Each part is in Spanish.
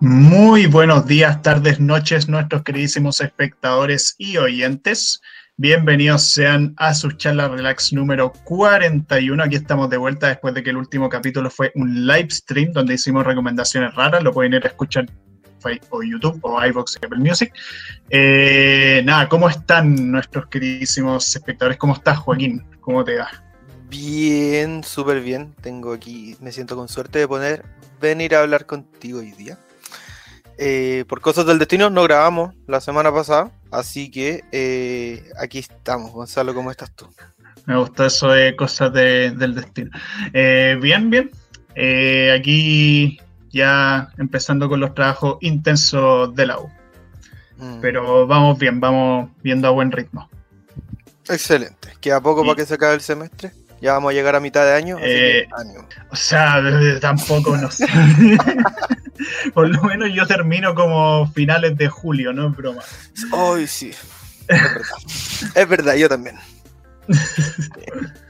Muy buenos días, tardes, noches, nuestros queridísimos espectadores y oyentes. Bienvenidos sean a su charla relax número 41. Aquí estamos de vuelta después de que el último capítulo fue un live stream donde hicimos recomendaciones raras. Lo pueden ir a escuchar o YouTube o iVox Apple Music. Eh, nada, ¿cómo están nuestros queridísimos espectadores? ¿Cómo estás, Joaquín? ¿Cómo te va? Bien, súper bien. Tengo aquí, me siento con suerte de poder venir a hablar contigo hoy día. Eh, por cosas del destino no grabamos la semana pasada, así que eh, aquí estamos. Gonzalo, ¿cómo estás tú? Me gusta eso de cosas del destino. Eh, bien, bien. aquí ya empezando con los trabajos intensos de la U. Mm. Pero vamos bien, vamos viendo a buen ritmo. Excelente. ¿Queda poco para que se acabe el semestre? Ya vamos a llegar a mitad de año. O sea, tampoco no sé. Por lo menos yo termino como finales de julio, no es broma. Ay, sí. Es verdad. es verdad, yo también.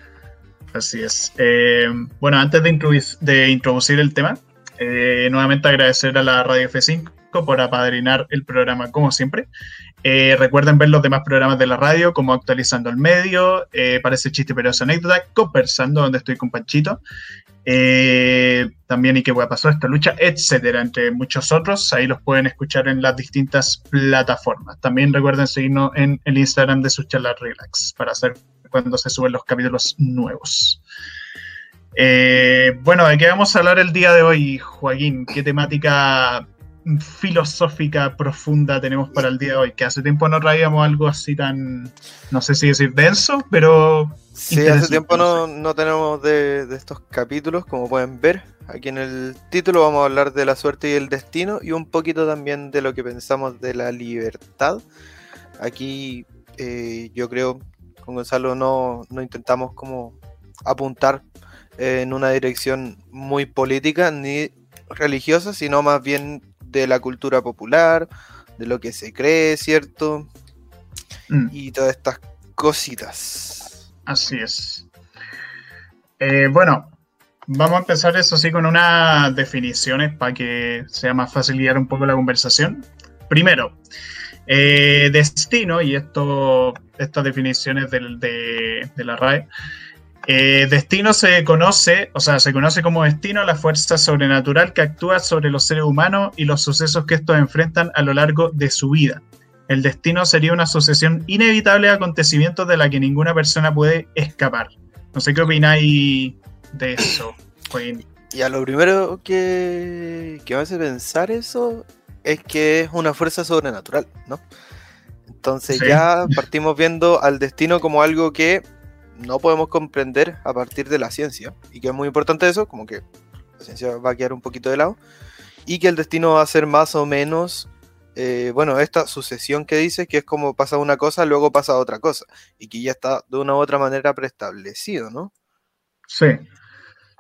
Así es. Eh, bueno, antes de, introducir el tema, eh, nuevamente agradecer a la Radio F5 por apadrinar el programa como siempre. Eh, recuerden ver los demás programas de la radio, como Actualizando el Medio, Parece Chiste pero es anécdota, Conversando, donde estoy con Panchito, eh, también y qué pasó esta lucha, etcétera, entre muchos otros. Ahí los pueden escuchar en las distintas plataformas. También recuerden seguirnos en el Instagram de sus charlas relax para hacer cuando se suben los capítulos nuevos. Eh, bueno, ¿de qué vamos a hablar el día de hoy, Joaquín? ¿Qué temática filosófica profunda tenemos para el día de hoy? Que hace tiempo no traíamos algo así tan, no sé si decir denso, pero Sí, hace tiempo no, tenemos de, estos capítulos, como pueden ver. Aquí en el título vamos a hablar de la suerte y el destino y un poquito también de lo que pensamos de la libertad. Aquí eh, yo creo, con Gonzalo no, no intentamos como apuntar en una dirección muy política ni religiosa, sino más bien de la cultura popular, de lo que se cree, ¿cierto? Mm. Y todas estas cositas. Así es. Eh, bueno, vamos a empezar eso sí con unas definiciones para que sea más fácil guiar un poco la conversación. Primero, eh, destino, y esto, estas definiciones de, la RAE. Eh, destino se conoce, o sea, se conoce como destino la fuerza sobrenatural que actúa sobre los seres humanos y los sucesos que estos enfrentan a lo largo de su vida. El destino sería una sucesión inevitable de acontecimientos de la que ninguna persona puede escapar. No sé qué opináis de eso, Y a lo primero que, que me hace pensar eso es que es una fuerza sobrenatural, ¿no? Entonces ya partimos viendo al destino como algo que no podemos comprender a partir de la ciencia. Y que es muy importante eso, como que la ciencia va a quedar un poquito de lado. Y que el destino va a ser más o menos eh, bueno, esta sucesión que dice que es como pasa una cosa, luego pasa otra cosa, y que ya está de una u otra manera preestablecido, ¿no? Sí,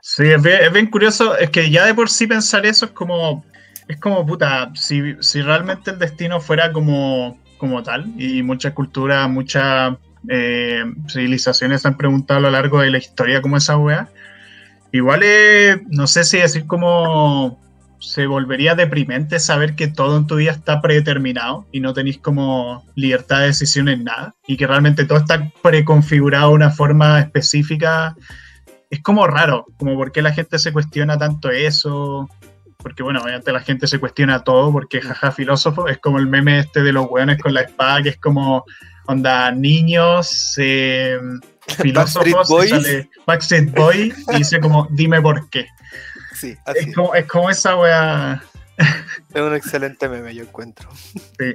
sí, es bien, curioso, es que ya de por sí pensar eso es como, es como puta, si, realmente el destino fuera como, como tal, y muchas culturas, muchas eh, civilizaciones han preguntado a lo largo de la historia como esa wea, igual es, no sé si decir como se volvería deprimente saber que todo en tu vida está predeterminado y no tenéis como libertad de decisión en nada y que realmente todo está preconfigurado de una forma específica. Es como raro, como por qué la gente se cuestiona tanto eso. Porque bueno, obviamente la gente se cuestiona todo porque jaja filósofo es como el meme este de los hueones con la espada que es como onda niños, eh, filósofos, Backstreet Boy y dice como dime por qué es, Como, esa wea. Es un excelente meme, yo encuentro. Sí.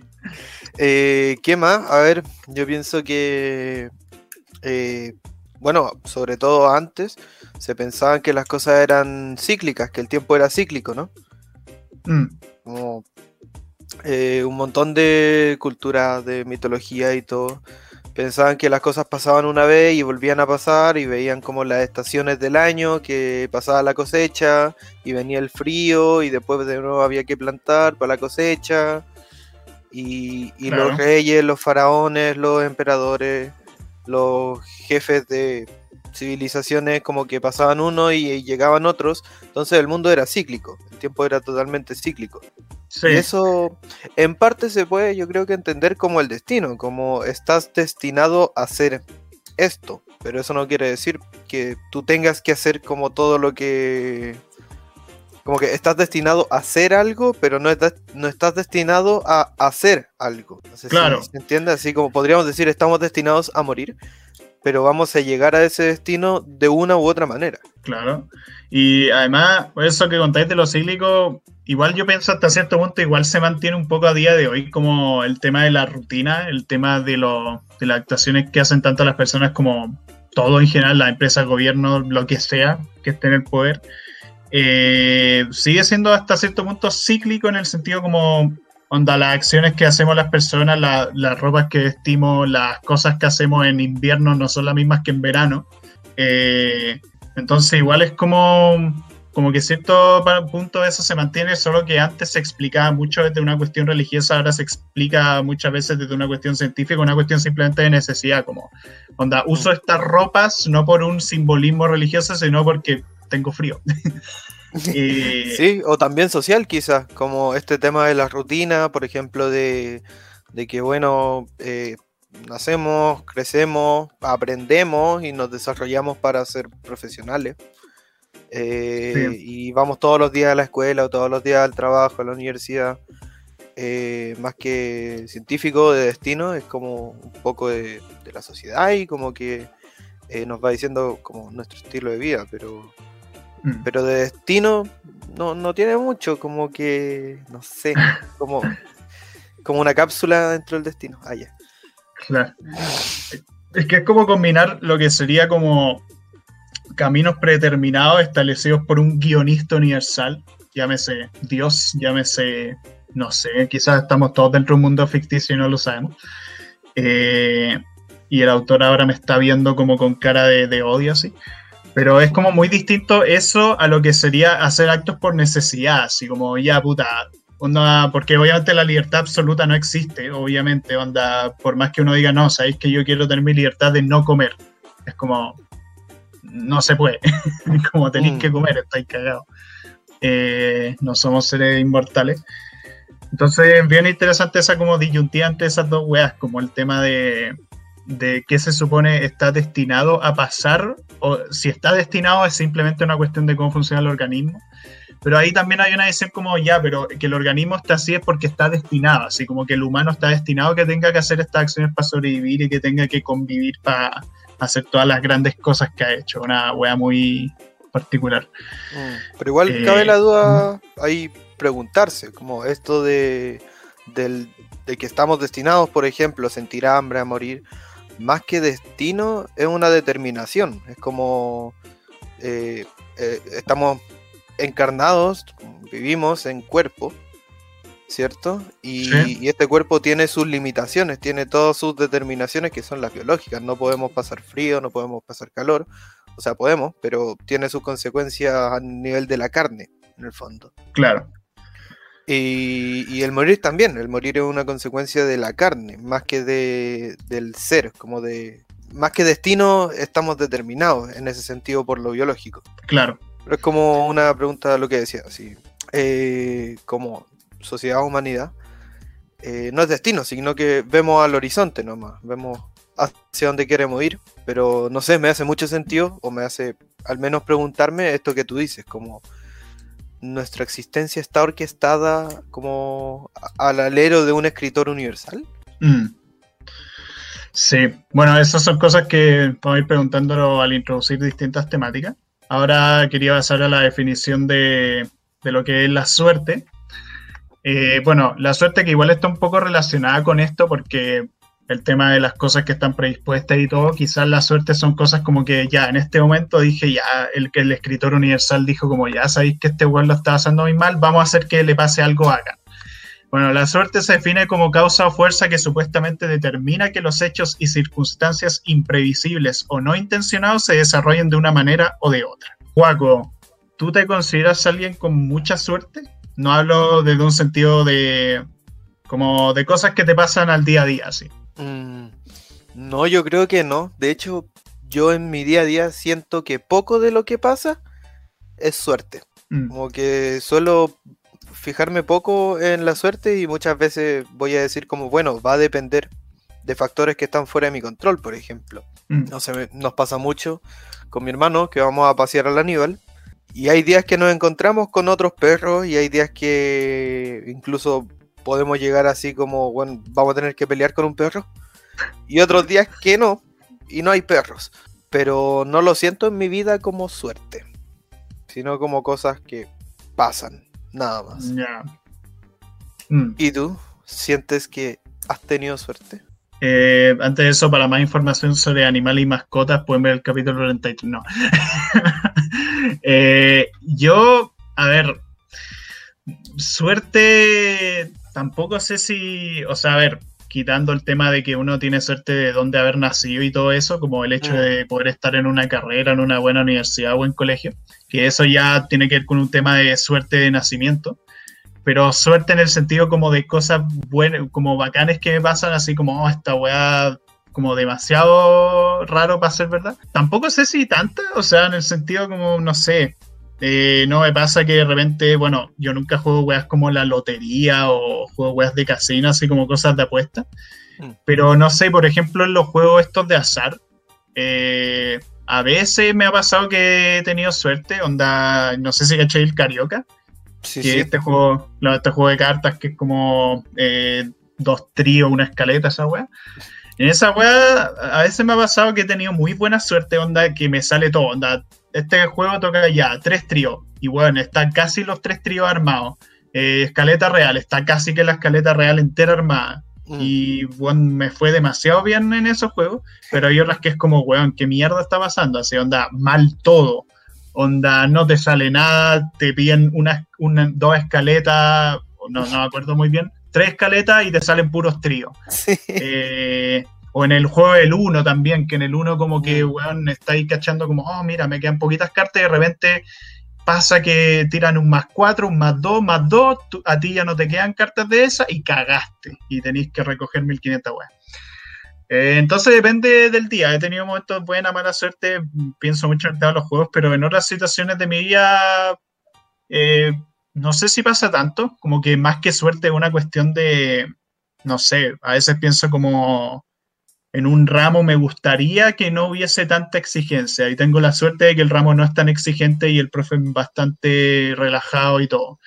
Eh, ¿Qué más? A ver, yo pienso que. Eh, bueno, sobre todo antes, se pensaban que las cosas eran cíclicas, que el tiempo era cíclico, ¿no? Mm. Como eh, un montón de cultura, de mitología y todo. Pensaban que las cosas pasaban una vez y volvían a pasar y veían como las estaciones del año que pasaba la cosecha y venía el frío y después de nuevo había que plantar para la cosecha. Y, los reyes, los faraones, los emperadores, los jefes de civilizaciones como que pasaban uno y, llegaban otros, entonces el mundo era cíclico, el tiempo era totalmente cíclico. Y eso en parte se puede yo creo que entender como el destino, como estás destinado a hacer esto, pero eso no quiere decir que tú tengas que hacer como todo lo que como que estás destinado a hacer algo, pero no estás, no estás destinado a hacer algo. claro. ¿Se entiende? Así como podríamos decir, estamos destinados a morir, pero vamos a llegar a ese destino de una u otra manera. Claro. Y además, eso que contáis de lo cíclico, igual yo pienso hasta cierto punto, igual se mantiene un poco a día de hoy como el tema de la rutina, el tema de, lo, de las actuaciones que hacen tanto las personas como todo en general, la empresa, gobierno, lo que sea que esté en el poder eh, sigue siendo hasta cierto punto cíclico en el sentido como onda las acciones que hacemos las personas, las ropas que vestimos, las cosas que hacemos en invierno no son las mismas que en verano. Eh, entonces igual es como, como que cierto punto de eso se mantiene, solo que antes se explicaba mucho desde una cuestión religiosa, ahora se explica muchas veces desde una cuestión científica, una cuestión simplemente de necesidad, como onda, uso mm. estas ropas no por un simbolismo religioso, sino porque tengo frío. Sí, o también social quizás, como este tema de la rutina, por ejemplo, de, que, bueno, eh, nacemos, crecemos, aprendemos y nos desarrollamos para ser profesionales. Eh, y vamos todos los días a la escuela o todos los días al trabajo, a la universidad. Eh, más que científico de destino, es como un poco de, de la sociedad y como que nos va diciendo como nuestro estilo de vida, pero Mm. Pero de destino no, tiene mucho, como que, no sé, como, como una cápsula dentro del destino. Ah, Claro. Es que es como combinar lo que sería como caminos predeterminados establecidos por un guionista universal, llámese Dios, llámese, no sé, quizás estamos todos dentro de un mundo ficticio y no lo sabemos. Eh, y el autor ahora me está viendo como con cara de, de odio, así. Pero es como muy distinto eso a lo que sería hacer actos por necesidad, así como ya puta, onda, porque obviamente la libertad absoluta no existe, obviamente, onda, por más que uno diga, no, sabéis que yo quiero tener mi libertad de no comer, es como, no se puede, como tenéis que mm. comer, estáis cagados. Eh, no somos seres inmortales. Entonces, es bien interesante esa como disyuntiva entre esas dos weas, como el tema de, de qué se supone está destinado a pasar, o si está destinado es simplemente una cuestión de cómo funciona el organismo. Pero ahí también hay una decisión como ya, pero que el organismo está así es porque está destinado, así como que el humano está destinado a que tenga que hacer estas acciones para sobrevivir y que tenga que convivir para hacer todas las grandes cosas que ha hecho. Una wea muy particular. Mm, pero igual eh, cabe la duda ahí preguntarse, como esto de, del, de que estamos destinados, por ejemplo, a sentir hambre, a morir más que destino, es una determinación. Es como eh, eh, estamos encarnados, vivimos en cuerpo, ¿cierto? Y, este cuerpo tiene sus limitaciones, tiene todas sus determinaciones que son las biológicas. No podemos pasar frío, no podemos pasar calor. O sea, podemos, pero tiene sus consecuencias a nivel de la carne, en el fondo. Claro. Y, el morir también, el morir es una consecuencia de la carne, más que de, del ser, como de... Más que destino, estamos determinados en ese sentido por lo biológico. Claro. Pero es como una pregunta lo que decía, así, eh, como sociedad humanidad, eh, no es destino, sino que vemos al horizonte nomás, vemos hacia dónde queremos ir, pero no sé, me hace mucho sentido, o me hace al menos preguntarme esto que tú dices, como nuestra existencia está orquestada como al alero de un escritor universal? Mm. Sí, bueno, esas son cosas que vamos a ir preguntándolo al introducir distintas temáticas. Ahora quería pasar a la definición de, lo que es la suerte. Eh, bueno, la suerte que igual está un poco relacionada con esto porque el tema de las cosas que están predispuestas y todo, quizás la suerte son cosas como que ya en este momento dije, ya, el que el escritor universal dijo como ya sabéis que este weón lo está haciendo muy mal, vamos a hacer que le pase algo acá. Bueno, la suerte se define como causa o fuerza que supuestamente determina que los hechos y circunstancias imprevisibles o no intencionados se desarrollen de una manera o de otra. Juaco, ¿tú te consideras alguien con mucha suerte? No hablo desde un sentido de como de cosas que te pasan al día a día, sí. Mm, no, yo creo que no. De hecho, yo en mi día a día siento que poco de lo que pasa es suerte. Mm. Como que suelo fijarme poco en la suerte y muchas veces voy a decir como, bueno, va a depender de factores que están fuera de mi control, por ejemplo. Mm. No sé, nos pasa mucho con mi hermano que vamos a pasear al Aníbal y hay días que nos encontramos con otros perros y hay días que incluso podemos llegar así como, bueno, vamos a tener que pelear con un perro. Y otros días que no, y no hay perros. Pero no lo siento en mi vida como suerte, sino como cosas que pasan, nada más. Mm. ¿Y tú? ¿Sientes que has tenido suerte? Eh, antes de eso, para más información sobre animales y mascotas, pueden ver el capítulo 33. No. Eh, yo, a ver, suerte, tampoco sé si, o sea, a ver, quitando el tema de que uno tiene suerte de dónde haber nacido y todo eso, como el hecho de mm. poder estar en una carrera, en una buena universidad o buen colegio, que eso ya tiene que ver con un tema de suerte de nacimiento, pero suerte en el sentido como de cosas buenas, como bacanes que me pasan, así como, oh, esta weá como demasiado raro para ser verdad. Tampoco sé si tanta, o sea, en el sentido como, no sé, eh, no me pasa que de repente, bueno, yo nunca juego weas como la lotería o juego weas de casino, así como cosas de apuesta. Mm. Pero no sé, por ejemplo, en los juegos estos de azar, eh, a veces me ha pasado que he tenido suerte, onda, no sé si caché el Carioca. Sí, sí. Este juego, este juego de cartas que es como eh, dos tríos, una escaleta, esa wea. En esa wea, a veces me ha pasado que he tenido muy buena suerte, onda, que me sale todo, onda, este juego toca ya tres tríos. Y bueno, están casi los tres tríos armados. Eh, escaleta real, está casi que la escaleta real entera armada. Mm. Y bueno, me fue demasiado bien en esos juegos. Pero hay otras que es como, weón, ¿qué mierda está pasando? Así, onda, mal todo. Onda, no te sale nada, te piden una, una dos escaletas, no, no me acuerdo muy bien, tres escaletas y te salen puros tríos. Sí. Eh, o en el juego del 1 también, que en el 1 como que, mm. weón, está ahí cachando como, oh, mira, me quedan poquitas cartas y de repente pasa que tiran un más 4, un más 2, más 2, a ti ya no te quedan cartas de esas y cagaste y tenéis que recoger 1500 weón. Eh, entonces depende del día. He tenido momentos de buena, mala suerte. Pienso mucho en los juegos, pero en otras situaciones de mi vida eh, no sé si pasa tanto. Como que más que suerte es una cuestión de, no sé, a veces pienso como en un ramo me gustaría que no hubiese tanta exigencia y tengo la suerte de que el ramo no es tan exigente y el profe es bastante relajado y todo.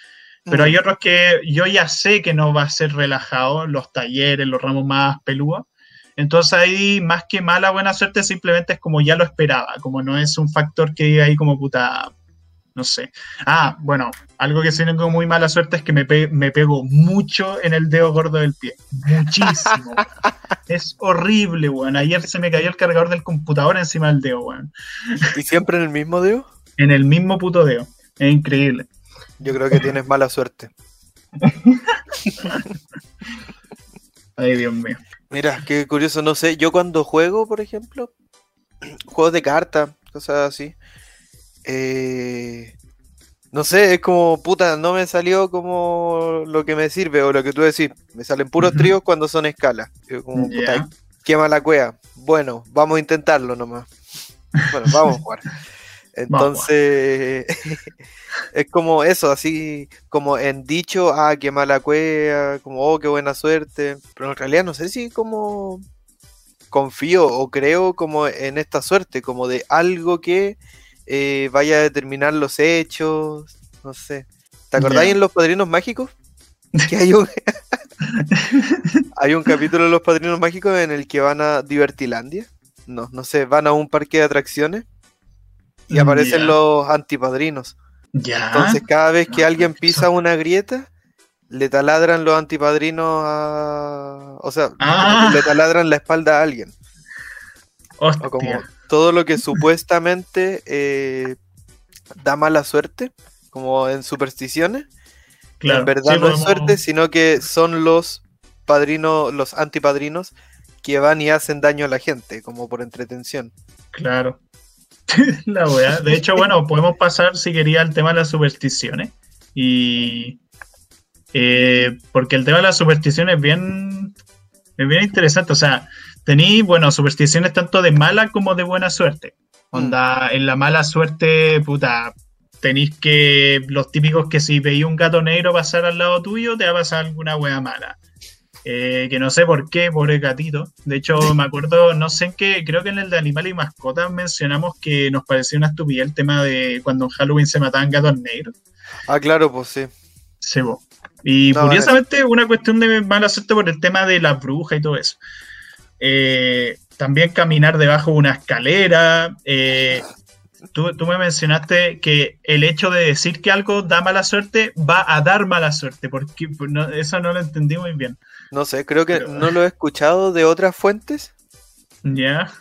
Pero hay otros que yo ya sé que no va a ser relajado, los talleres, los ramos más peludos. Entonces ahí, más que mala buena suerte, simplemente es como ya lo esperaba, como no es un factor que ahí como puta, no sé. Ah, bueno, algo que sí tengo muy mala suerte es que me, me pego mucho en el dedo gordo del pie. Muchísimo. es horrible, weón. Ayer se me cayó el cargador del computador encima del dedo, weón. ¿Y siempre en el mismo dedo? En el mismo puto dedo. Es increíble. Yo creo que tienes mala suerte. Ay, Dios mío. Mira, qué curioso, no sé. Yo cuando juego, por ejemplo, juegos de carta, cosas así eh, no sé, es como, puta, no me salió como lo que me sirve o lo que tú decís. Me salen puros tríos cuando son escalas. Como, puta, qué mala cueva. Bueno, vamos a intentarlo nomás. Bueno, vamos a jugar. Entonces, es como eso, así como en dicho, ah, qué mala cueva, como, oh, qué buena suerte. Pero en realidad no sé si como confío o creo como en esta suerte, como de algo que eh, vaya a determinar los hechos, no sé. ¿Te acordáis en Los Padrinos Mágicos? Que hay un, hay un capítulo de Los Padrinos Mágicos en el que van a Divertilandia. No, no sé, van a un parque de atracciones y aparecen los antipadrinos. Entonces cada vez que alguien pisa una grieta, le taladran los antipadrinos a... O sea, ah. le taladran la espalda a alguien. O como todo lo que supuestamente eh, da mala suerte, como en supersticiones, en verdad no es suerte, sino que son los padrinos, los antipadrinos que van y hacen daño a la gente, como por entretención. Claro. la wea. De hecho, bueno, podemos pasar si quería al tema de las supersticiones. Y. Eh, porque el tema de las supersticiones es bien. Es bien interesante. O sea, tení, bueno, supersticiones tanto de mala como de buena suerte. Mm. Onda, en la mala suerte, puta, tenéis que, los típicos que si veis un gato negro pasar al lado tuyo, te va a pasar alguna wea mala. Eh, que no sé por qué, pobre gatito. De hecho, me acuerdo, no sé en qué, creo que en el de animales y mascotas mencionamos que nos parecía una estupidez el tema de cuando en Halloween se mataban gatos negros. Ah, claro, pues sí. Sí, Y curiosamente, una cuestión de mala suerte por el tema de la bruja y todo eso. Eh, también caminar debajo de una escalera. Eh, tú, me mencionaste que el hecho de decir que algo da mala suerte va a dar mala suerte, porque eso no lo entendí muy bien. No sé, creo que no lo he escuchado de otras fuentes. Ya.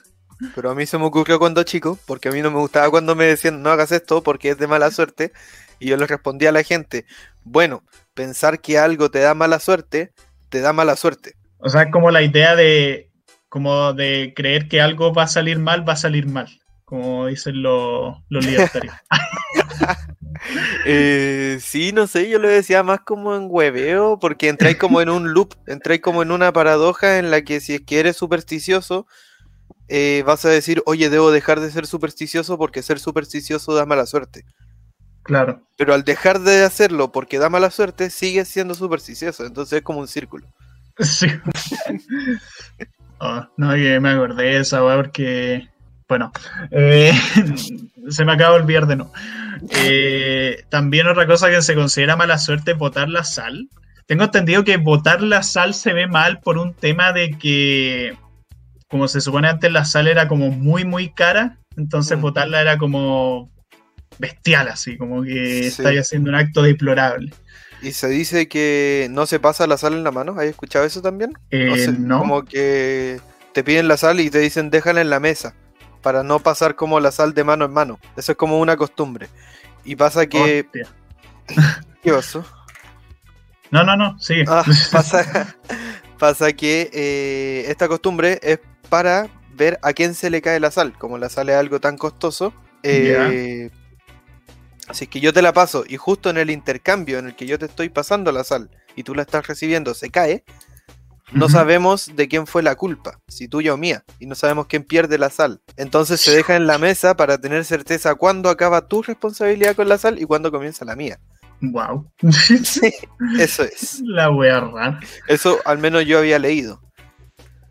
Pero a mí se me ocurrió cuando chico, porque a mí no me gustaba cuando me decían no hagas esto porque es de mala suerte. Y yo le respondía a la gente, bueno, pensar que algo te da mala suerte, te da mala suerte. O sea, como la idea de, como de creer que algo va a salir mal, va a salir mal como dicen los, los libertarios. eh, sí, no sé, yo lo decía más como en hueveo, porque entráis como en un loop, entráis como en una paradoja en la que si es que eres supersticioso, eh, vas a decir, oye, debo dejar de ser supersticioso porque ser supersticioso da mala suerte. Claro. Pero al dejar de hacerlo porque da mala suerte, sigues siendo supersticioso, entonces es como un círculo. Sí. oh, no, me acordé de esa, porque bueno, eh, se me acaba de olvidar de no. Eh, también otra cosa que se considera mala suerte es botar la sal. Tengo entendido que botar la sal se ve mal por un tema de que, como se supone antes, la sal era como muy, muy cara. Entonces, mm. botarla era como bestial, así, como que estáis haciendo un acto deplorable. Y se dice que no se pasa la sal en la mano. ¿Has escuchado eso también? Eh, no, Como que te piden la sal y te dicen déjala en la mesa para no pasar como la sal de mano en mano. Eso es como una costumbre. Y pasa que... ¿Qué pasó? No, no, no, sí. Ah, pasa, que eh, esta costumbre es para ver a quién se le cae la sal. Como la sal es algo tan costoso. Eh, así que yo te la paso y justo en el intercambio en el que yo te estoy pasando la sal y tú la estás recibiendo se cae, no sabemos de quién fue la culpa, si tuya o mía, y no sabemos quién pierde la sal. Entonces se deja en la mesa para tener certeza cuándo acaba tu responsabilidad con la sal y cuándo comienza la mía. Wow. sí, eso es. La wea rara. Eso al menos yo había leído.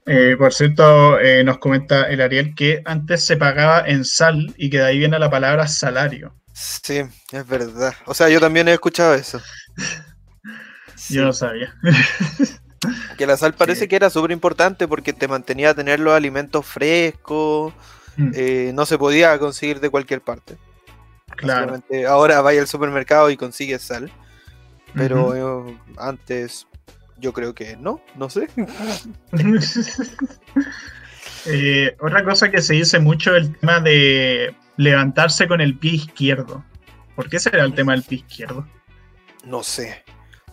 Eh, por cierto, eh, nos comenta el Ariel que antes se pagaba en sal y que de ahí viene la palabra salario. Sí, es verdad. O sea, yo también he escuchado eso. Yo no sabía. Que la sal parece que era súper importante porque te mantenía a tener los alimentos frescos, mm. eh, no se podía conseguir de cualquier parte. Claro. Ahora vaya al supermercado y consigues sal, pero eh, antes yo creo que no, no sé. Eh, otra cosa que se dice mucho es el tema de levantarse con el pie izquierdo. ¿Por qué será el tema del pie izquierdo? No sé.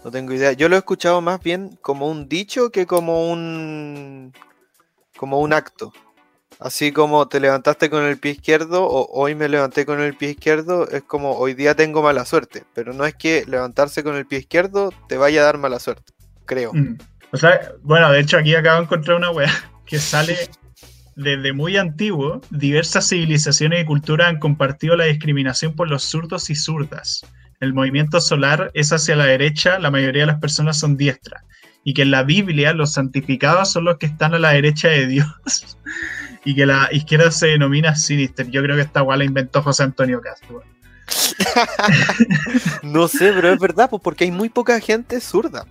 No tengo idea. Yo lo he escuchado más bien como un dicho que como un como un acto. Así como te levantaste con el pie izquierdo o hoy me levanté con el pie izquierdo, es como hoy día tengo mala suerte. Pero no es que levantarse con el pie izquierdo te vaya a dar mala suerte, creo. Mm. O sea, bueno, de hecho aquí acabo de encontrar una wea que sale desde muy antiguo. Diversas civilizaciones y culturas han compartido la discriminación por los zurdos y zurdas el movimiento solar es hacia la derecha, la mayoría de las personas son diestras. Y que en la Biblia los santificados son los que están a la derecha de Dios. y que la izquierda se denomina sinister. Yo creo que esta guay la inventó José Antonio Castro. no sé, pero es verdad, pues porque hay muy poca gente zurda.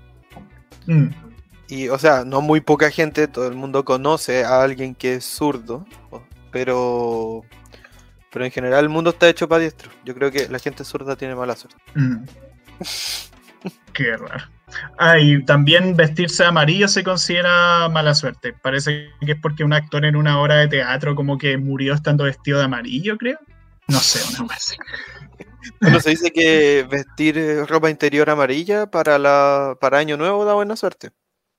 Mm. Y, o sea, no muy poca gente, todo el mundo conoce a alguien que es zurdo, pero pero en general el mundo está hecho para diestro. Yo creo que la gente zurda tiene mala suerte. Mm. Qué raro. Ah, y también vestirse amarillo se considera mala suerte. Parece que es porque un actor en una obra de teatro como que murió estando vestido de amarillo, creo. No sé, una vez. Bueno, se dice que vestir ropa interior amarilla para la para año nuevo da buena suerte.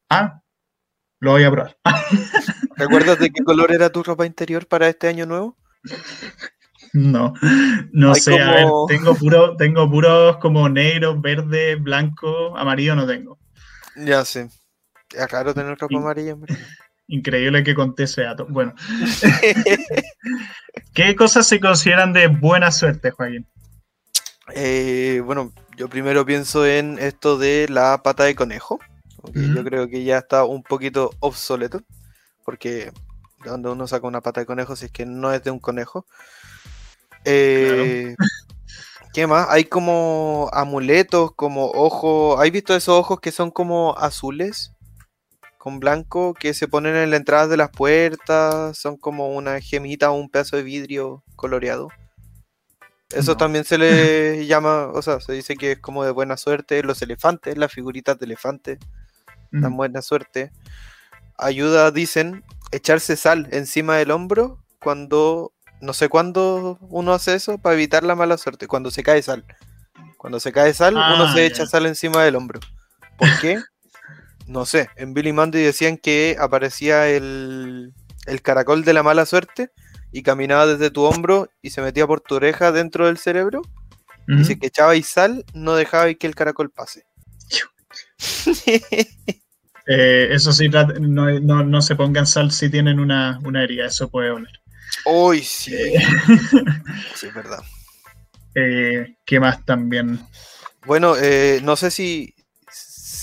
Ah, lo voy a probar. ¿Recuerdas de qué color era tu ropa interior para este año nuevo? No, no sé, a ver, tengo puro, tengo puros como negro, verde, blanco, amarillo no tengo. Ya sé. Es raro tener ropa amarilla, Increíble que conté ese dato. Bueno. ¿Qué cosas se consideran de buena suerte, Joaquín? Eh, bueno, yo primero pienso en esto de la pata de conejo. Yo creo que ya está un poquito obsoleto. Porque de donde uno saca una pata de conejo si es que no es de un conejo. Eh, ¿Qué más? Hay como amuletos, como ojos. ¿Has visto esos ojos que son como azules? Con blanco, que se ponen en la entrada de las puertas. Son como una gemita o un pedazo de vidrio coloreado. Eso también se le llama, o sea, se dice que es como de buena suerte. Los elefantes, las figuritas de elefante, dan mm. buena suerte. Ayuda, dicen, echarse sal encima del hombro cuando no sé cuándo uno hace eso para evitar la mala suerte. Cuando se cae sal. Cuando se cae sal, uno ah, se echa sal encima del hombro. ¿Por qué? no sé. En Billy Mandy decían que aparecía el, el caracol de la mala suerte y caminaba desde tu hombro y se metía por tu oreja dentro del cerebro. Y si que echabais sal, no dejabais que el caracol pase. Eh, eso sí, no, no, se pongan sal si tienen una, una herida, eso puede oler. Uy, sí. Eh, sí, es verdad. Eh, ¿Qué más también? Bueno, no sé si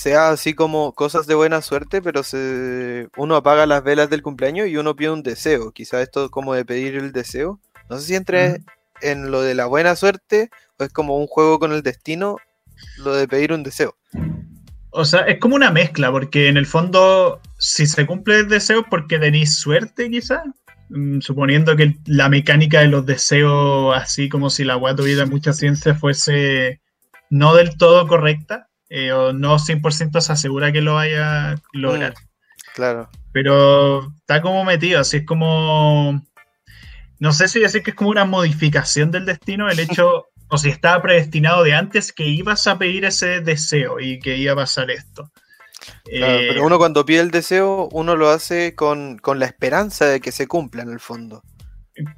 sea así como cosas de buena suerte, pero se, uno apaga las velas del cumpleaños y uno pide un deseo. Quizá esto como de pedir el deseo. No sé si entre en lo de la buena suerte o es como un juego con el destino, lo de pedir un deseo. O sea, es como una mezcla, porque en el fondo, si se cumple el deseo, porque tenéis suerte, quizás. Mm, suponiendo que la mecánica de los deseos, así como si la web tuviera mucha ciencia, fuese no del todo correcta, eh, o no 100% se asegura que lo vaya a lograr. Mm, claro. Pero está como metido, así es como. No sé si decir que es como una modificación del destino, el hecho, o si estaba predestinado de antes que ibas a pedir ese deseo y que iba a pasar esto. Eh, pero uno cuando pide el deseo, uno lo hace con, la esperanza de que se cumpla en el fondo.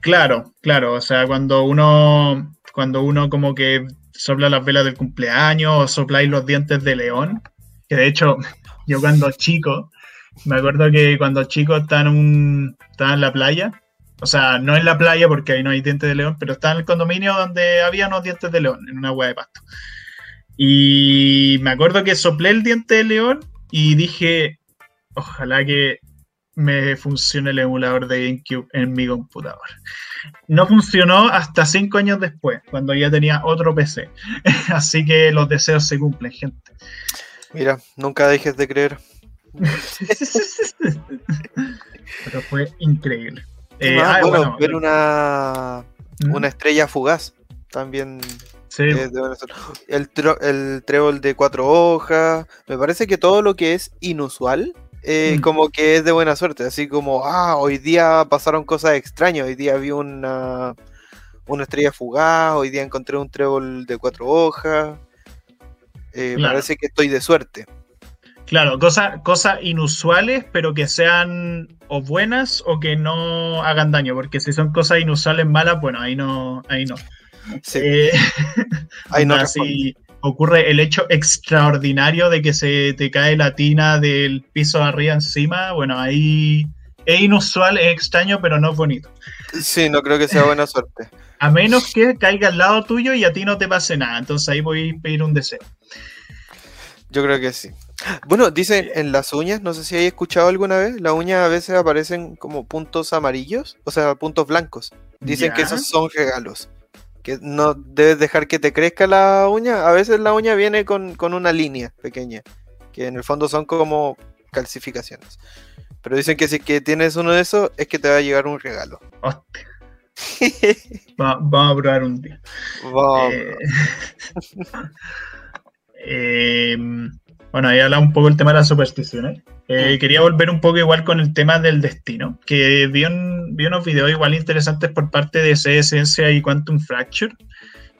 Claro, claro. O sea, cuando uno, cuando uno como que sopla las velas del cumpleaños o sopláis los dientes de león, que de hecho, yo cuando chico, me acuerdo que cuando chico estaba en, un, estaba en la playa, o sea, no en la playa porque ahí no hay dientes de león, pero estaba en el condominio donde había unos dientes de león, en una agua de pasto. Y me acuerdo que soplé el diente de león y dije, ojalá que me funcione el emulador de GameCube en mi computador. No funcionó hasta cinco años después, cuando ya tenía otro PC. Así que los deseos se cumplen, gente. Mira, nunca dejes de creer. Pero fue increíble. Eh, ah, bueno, ver una, ¿Mm? una estrella fugaz también el, el trébol de cuatro hojas. Me parece que todo lo que es inusual, eh, mm. como que es de buena suerte. Así como, ah, hoy día pasaron cosas extrañas. Hoy día vi una, una estrella fugaz. Hoy día encontré un trébol de cuatro hojas. Eh, me parece que estoy de suerte. Claro, cosas cosas inusuales, pero que sean o buenas o que no hagan daño, porque si son cosas inusuales malas, bueno, ahí no, ahí no. Sí. Eh, Ahí no así ocurre el hecho extraordinario de que se te cae la tina del piso de arriba encima. Bueno, ahí es inusual, es extraño, pero no es bonito. Sí, no creo que sea buena suerte. A menos que caiga al lado tuyo y a ti no te pase nada. Entonces ahí voy a pedir un deseo. Yo creo que sí. Bueno, dicen en las uñas, no sé si hay escuchado alguna vez, las uñas a veces aparecen como puntos amarillos, o sea, puntos blancos. Dicen que esos son regalos no debes dejar que te crezca la uña. A veces la uña viene con, una línea pequeña, que en el fondo son como calcificaciones. Pero dicen que si que tienes uno de esos, es que te va a llegar un regalo. vamos a probar un día. Eh, em, bueno, ahí habla un poco el tema de las supersticiones. Eh, mm. quería volver un poco igual con el tema del destino, que vi, unos videos igual interesantes por parte de C y Quantum Fracture.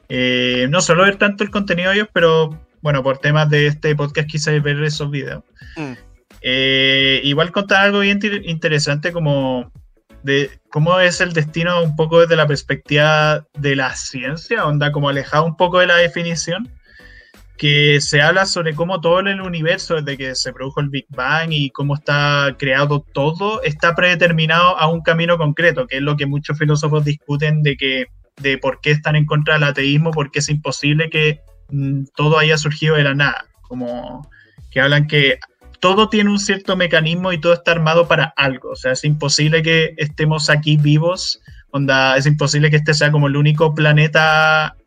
Eh, no solo ver tanto el contenido de ellos, pero bueno, por temas de este podcast quise ver esos videos. Mm. Eh, igual contar algo bien interesante como de cómo es el destino un poco desde la perspectiva de la ciencia, onda como alejado un poco de la definición que se habla sobre cómo todo el universo, desde que se produjo el Big Bang y cómo está creado todo, está predeterminado a un camino concreto, que es lo que muchos filósofos discuten de que de por qué están en contra del ateísmo, porque es imposible que mm, todo haya surgido de la nada, como que hablan que todo tiene un cierto mecanismo y todo está armado para algo, o sea, es imposible que estemos aquí vivos, onda, es imposible que este sea como el único planeta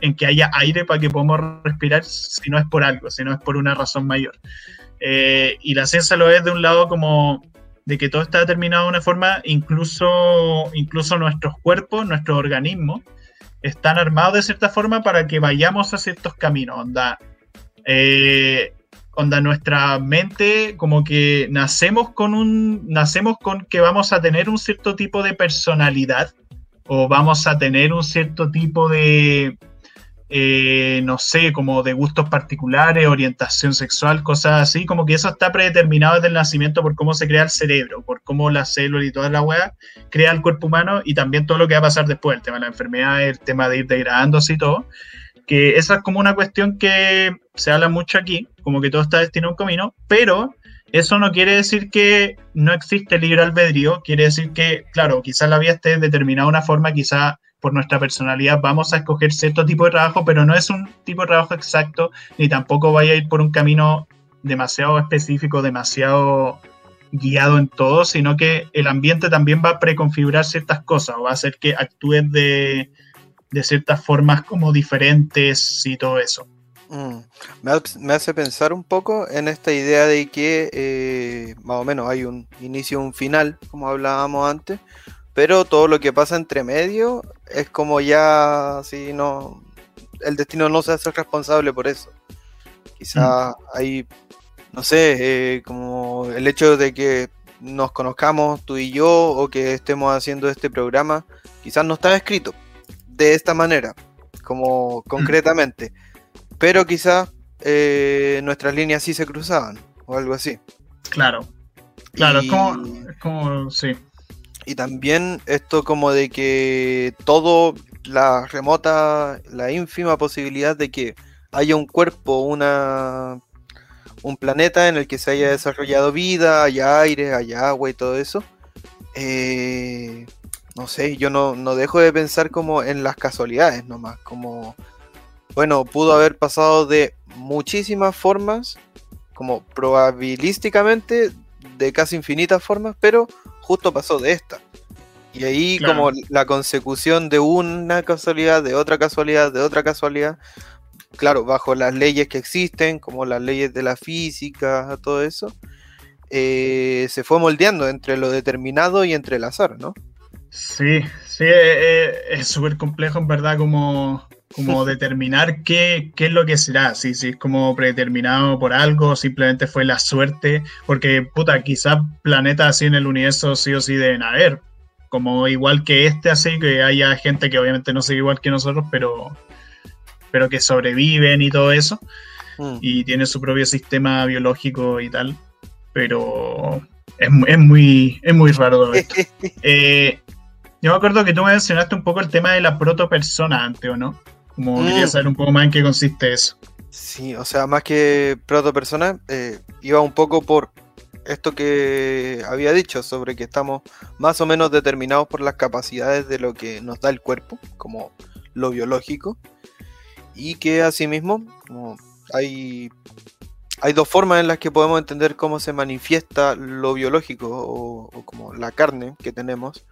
en que haya aire para que podamos respirar si no es por algo, si no es por una razón mayor. Eh, y la ciencia lo es de un lado como de que todo está determinado de una forma, incluso, incluso nuestros cuerpos, nuestros organismos, están armados de cierta forma para que vayamos a ciertos caminos. Onda, eh, onda nuestra mente, como que nacemos con un, nacemos con que vamos a tener un cierto tipo de personalidad o vamos a tener un cierto tipo de, eh, no sé, como de gustos particulares, orientación sexual, cosas así, como que eso está predeterminado desde el nacimiento por cómo se crea el cerebro, por cómo la célula y toda la weá crea el cuerpo humano y también todo lo que va a pasar después, el tema de la enfermedad, el tema de ir degradándose y todo, que esa es como una cuestión que se habla mucho aquí, como que todo está destinado a un camino, pero eso no quiere decir que no existe libre albedrío, quiere decir que, claro, quizás la vida esté determinada de una forma, quizás por nuestra personalidad vamos a escoger cierto tipo de trabajo, pero no es un tipo de trabajo exacto, ni tampoco vaya a ir por un camino demasiado específico, demasiado guiado en todo, sino que el ambiente también va a preconfigurar ciertas cosas, o va a hacer que actúes de, ciertas formas como diferentes y todo eso. Mm. Me, hace pensar un poco en esta idea de que eh, más o menos hay un inicio y un final, como hablábamos antes, pero todo lo que pasa entre medio es como ya, si no, el destino no se hace responsable por eso. Quizá mm. hay, no sé, eh, como el hecho de que nos conozcamos tú y yo o que estemos haciendo este programa, quizás no está escrito de esta manera, como mm. Pero quizás eh, nuestras líneas sí se cruzaban o algo así. Claro, claro, es como, es como, sí. Y también esto como de que todo, la remota, la ínfima posibilidad de que haya un cuerpo, una, un planeta en el que se haya desarrollado vida, haya aire, haya agua y todo eso. Eh, no sé, yo no, no, dejo de pensar como en las casualidades nomás, como, bueno, pudo haber pasado de muchísimas formas, como probabilísticamente, de casi infinitas formas, pero justo pasó de esta. Y ahí como la consecución de una casualidad, de otra casualidad, de otra casualidad, claro, bajo las leyes que existen, como las leyes de la física, todo eso, eh, se fue moldeando entre lo determinado y entre el azar, ¿no? Sí, sí, eh, eh, es súper complejo en verdad como, como determinar qué, qué, es lo que será, si, si es como predeterminado por algo, simplemente fue la suerte, porque puta, quizás planetas así en el universo sí o sí deben haber, como igual que este así, que haya gente que obviamente no sea igual que nosotros, pero, pero que sobreviven y todo eso, mm. y tiene su propio sistema biológico y tal, pero es, es muy, es muy raro todo esto. Eh, yo me acuerdo que tú me mencionaste un poco el tema de la protopersona antes, ¿o no? Como quería mm. saber un poco más en qué consiste eso. Sí, o sea, más que protopersona, eh, iba un poco por esto que había dicho sobre que estamos más o menos determinados por las capacidades de lo que nos da el cuerpo, como lo biológico, y que asimismo hay, hay dos formas en las que podemos entender cómo se manifiesta lo biológico o, o como la carne que tenemos,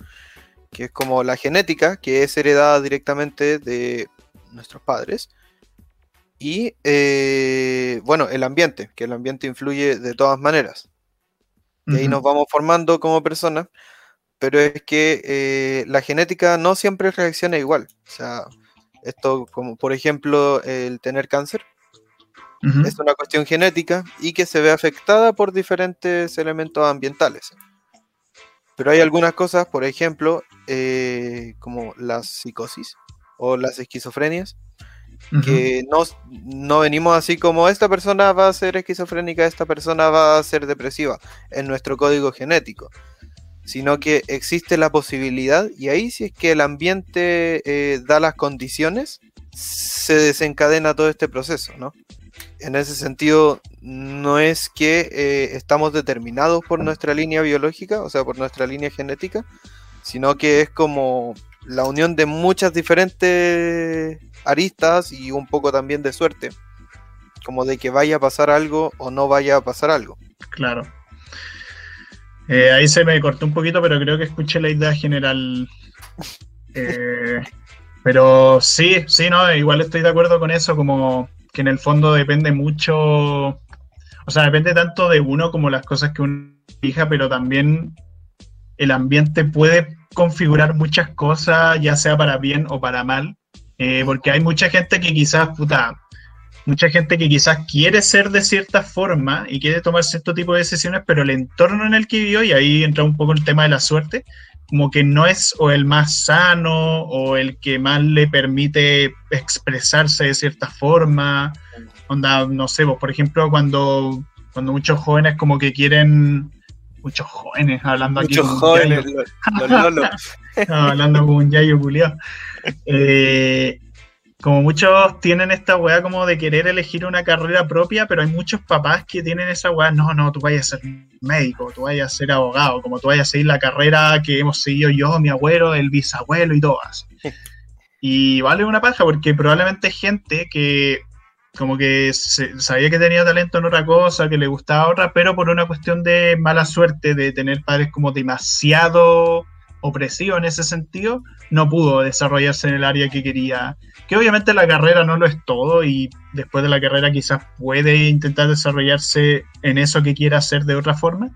que es como la genética, que es heredada directamente de nuestros padres. Y eh, bueno, el ambiente, que el ambiente influye de todas maneras. Y ahí nos vamos formando como personas, pero es que eh, la genética no siempre reacciona igual. O sea, esto como por ejemplo el tener cáncer, es una cuestión genética y que se ve afectada por diferentes elementos ambientales. Pero hay algunas cosas, por ejemplo, eh, como la psicosis, o las esquizofrenias, que no, no, venimos así como esta persona va a ser esquizofrénica, esta persona va a ser depresiva en nuestro código genético, sino que existe la posibilidad y ahí si es que el ambiente eh, da las condiciones, se desencadena todo este proceso, ¿no? en ese sentido, no es que eh, estamos determinados por nuestra línea biológica, o sea, por nuestra línea genética, sino que es como la unión de muchas diferentes aristas y un poco también de suerte, como de que vaya a pasar algo o no vaya a pasar algo. Claro. Eh, ahí se me cortó un poquito, pero creo que escuché la idea general. Eh, pero sí, sí, no, igual estoy de acuerdo con eso, como que en el fondo depende mucho, o sea, depende tanto de uno como las cosas que uno fija, pero también el ambiente puede configurar muchas cosas, ya sea para bien o para mal, eh, porque hay mucha gente que quizás, puta, mucha gente que quizás quiere ser de cierta forma y quiere tomar cierto tipo de decisiones, pero el entorno en el que vivió, y ahí entra un poco el tema de la suerte, como que no es o el más sano o el que más le permite expresarse de cierta forma. Onda, no sé, vos, por ejemplo, cuando, cuando muchos jóvenes como que quieren, muchos jóvenes, hablando aquí. Muchos jóvenes, hablando con un yayo culiado. Eh, como muchos tienen esta weá como de querer elegir una carrera propia, pero hay muchos papás que tienen esa weá, no, no, tú vayas a ser médico, tú vayas a ser abogado, como tú vayas a seguir la carrera que hemos seguido yo, mi abuelo, el bisabuelo y todas. Y vale una paja porque probablemente gente que como que sabía que tenía talento en otra cosa, que le gustaba otra, pero por una cuestión de mala suerte, de tener padres como demasiado opresivo en ese sentido, no pudo desarrollarse en el área que quería. Que obviamente la carrera no lo es todo y después de la carrera quizás puede intentar desarrollarse en eso que quiera hacer de otra forma,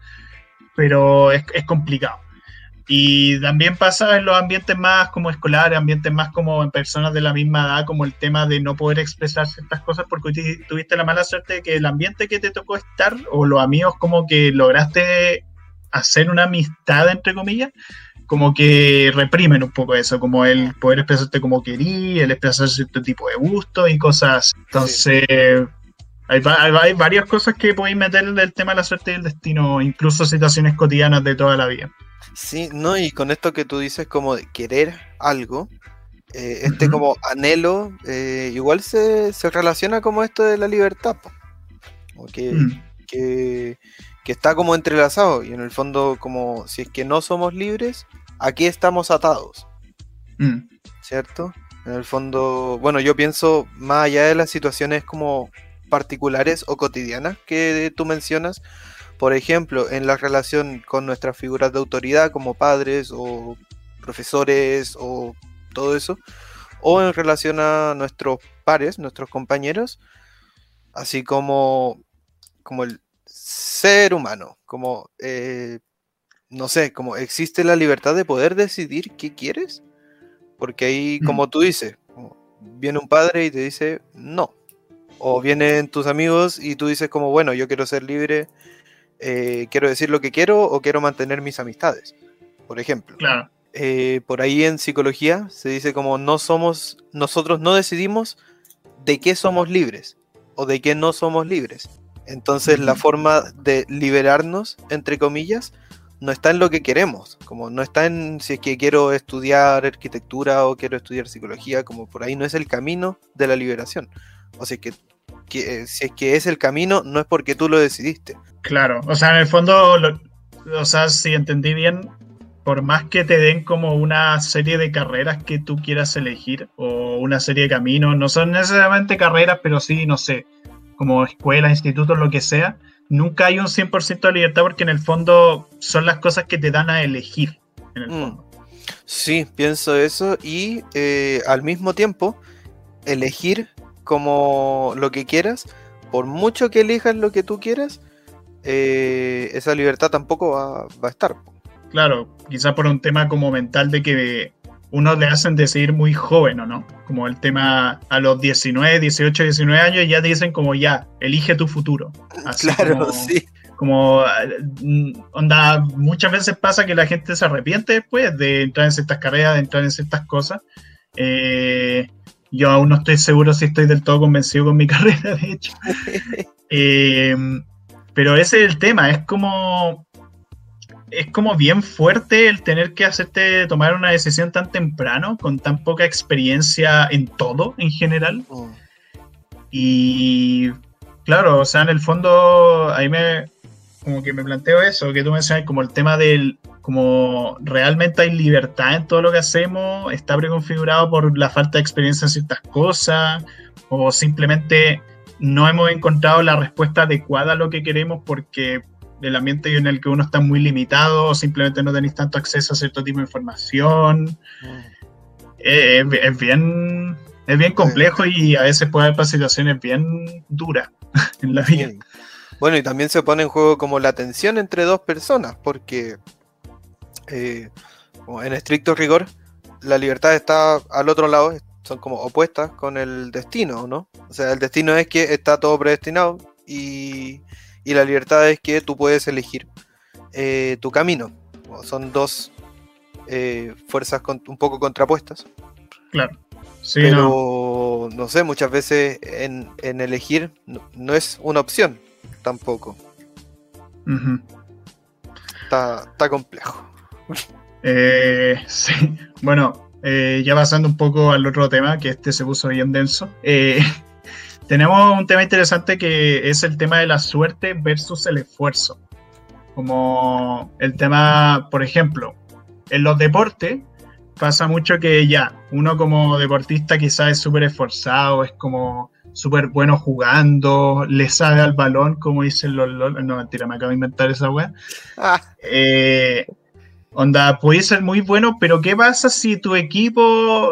pero es, complicado. Y también pasa en los ambientes más como escolares, ambientes más como en personas de la misma edad, como el tema de no poder expresar ciertas cosas porque tuviste la mala suerte de que el ambiente que te tocó estar o los amigos como que lograste hacer una amistad, entre comillas, como que reprimen un poco eso, como el poder expresarte como querí, el expresar cierto tipo de gusto y cosas. Entonces, hay, hay, varias cosas que podéis meter en el tema de la suerte y el destino, incluso situaciones cotidianas de toda la vida. Sí, no, y con esto que tú dices como de querer algo, eh, este como anhelo, eh, igual se, relaciona como esto de la libertad, mm. que, que está como entrelazado y en el fondo como si es que no somos libres, aquí estamos atados. Mm. ¿Cierto? En el fondo, bueno, yo pienso más allá de las situaciones como particulares o cotidianas que tú mencionas, por ejemplo, en la relación con nuestras figuras de autoridad como padres o profesores o todo eso, o en relación a nuestros pares, nuestros compañeros, así como, como el ser humano, como eh, no sé, como existe la libertad de poder decidir qué quieres. Porque ahí, como tú dices, viene un padre y te dice no. O vienen tus amigos y tú dices como, bueno, yo quiero ser libre, eh, quiero decir lo que quiero o quiero mantener mis amistades, por ejemplo. Claro. Eh, por ahí en psicología se dice como no somos, nosotros no decidimos de qué somos libres o de qué no somos libres. Entonces la forma de liberarnos, entre comillas, no está en lo que queremos, como no está en si es que quiero estudiar arquitectura o quiero estudiar psicología, como por ahí no es el camino de la liberación. O sea, que, que si es que es el camino, no es porque tú lo decidiste. Claro, o sea, en el fondo, o sea, si entendí bien, por más que te den como una serie de carreras que tú quieras elegir o una serie de caminos, no son necesariamente carreras, pero sí, no sé, como escuelas, institutos, lo que sea, nunca hay un 100% de libertad porque en el fondo son las cosas que te dan a elegir. En el mm. fondo. Sí, pienso eso y eh, al mismo tiempo elegir como lo que quieras, por mucho que elijas lo que tú quieras, eh, esa libertad tampoco va, va, a estar. Claro, quizás por un tema como mental de que uno le hacen decidir muy joven, ¿o no? Como el tema a los 19, 18, 19 años ya te dicen como ya, elige tu futuro. claro, sí. Como, mm, onda, muchas veces pasa que la gente se arrepiente después de entrar en ciertas carreras, de entrar en ciertas cosas. Eh, yo aún no estoy seguro si estoy del todo convencido con mi carrera, de hecho. Eh, pero ese es el tema, es como es como bien fuerte el tener que hacerte tomar una decisión tan temprano, con tan poca experiencia en todo en general. Y claro, o sea, en el fondo, ahí me, como que me planteo eso, que tú mencionas como el tema del, como realmente hay libertad en todo lo que hacemos, está preconfigurado por la falta de experiencia en ciertas cosas, o simplemente no hemos encontrado la respuesta adecuada a lo que queremos porque el ambiente en el que uno está muy limitado, o simplemente no tenéis tanto acceso a cierto tipo de información. Mm. Eh, es, bien es bien complejo y a veces puede haber situaciones bien duras en la vida. Bueno, y también se pone en juego como la tensión entre dos personas, porque eh, en estricto rigor, la libertad está al otro lado, son como opuestas con el destino, ¿no? O sea, el destino es que está todo predestinado y, la libertad es que tú puedes elegir eh, tu camino. Son dos eh, fuerzas un poco contrapuestas. Claro. Sí, Pero no. sé, muchas veces en, elegir no, es una opción tampoco. está, complejo. Eh, sí, bueno, eh, ya pasando un poco al otro tema, que este se puso bien denso. Eh, tenemos un tema interesante que es el tema de la suerte versus el esfuerzo. Como el tema, por ejemplo, en los deportes pasa mucho que ya, uno como deportista quizás es súper esforzado, es como súper bueno jugando, le sabe al balón, como dicen los LOL. No, mentira, me acabo de inventar esa weá. Ah. Eh, onda, puede ser muy bueno, pero ¿qué pasa si tu equipo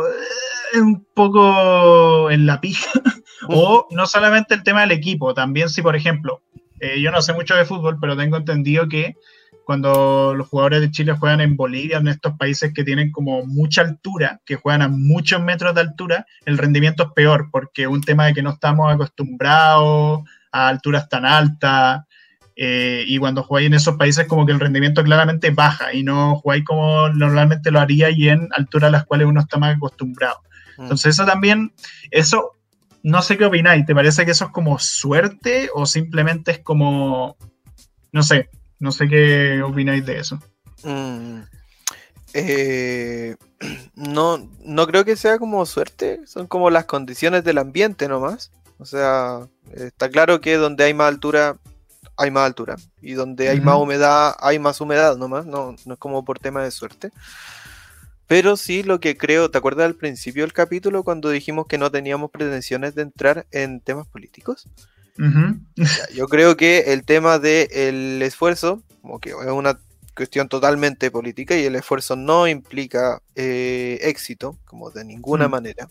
es un poco en la pija? o no solamente el tema del equipo, también si, por ejemplo, eh, yo no sé mucho de fútbol, pero tengo entendido que cuando los jugadores de Chile juegan en Bolivia, en estos países que tienen como mucha altura, que juegan a muchos metros de altura, el rendimiento es peor, porque es un tema de que no estamos acostumbrados a alturas tan altas, eh, y cuando jugáis en esos países como que el rendimiento claramente baja, y no jugáis como normalmente lo haría y en alturas a las cuales uno está más acostumbrado. Mm. Entonces eso también, eso, no sé qué opináis, ¿te parece que eso es como suerte o simplemente es como, no sé, no sé qué opináis de eso. Mm, eh, no, no creo que sea como suerte, son como las condiciones del ambiente nomás. O sea, está claro que donde hay más altura, hay más altura. Y donde hay más humedad, hay más humedad nomás. No, no es como por tema de suerte. Pero sí lo que creo, ¿te acuerdas al principio del capítulo cuando dijimos que no teníamos pretensiones de entrar en temas políticos? Yo creo que el tema del esfuerzo, como que es una cuestión totalmente política y el esfuerzo no implica eh, éxito, como de ninguna mm. manera.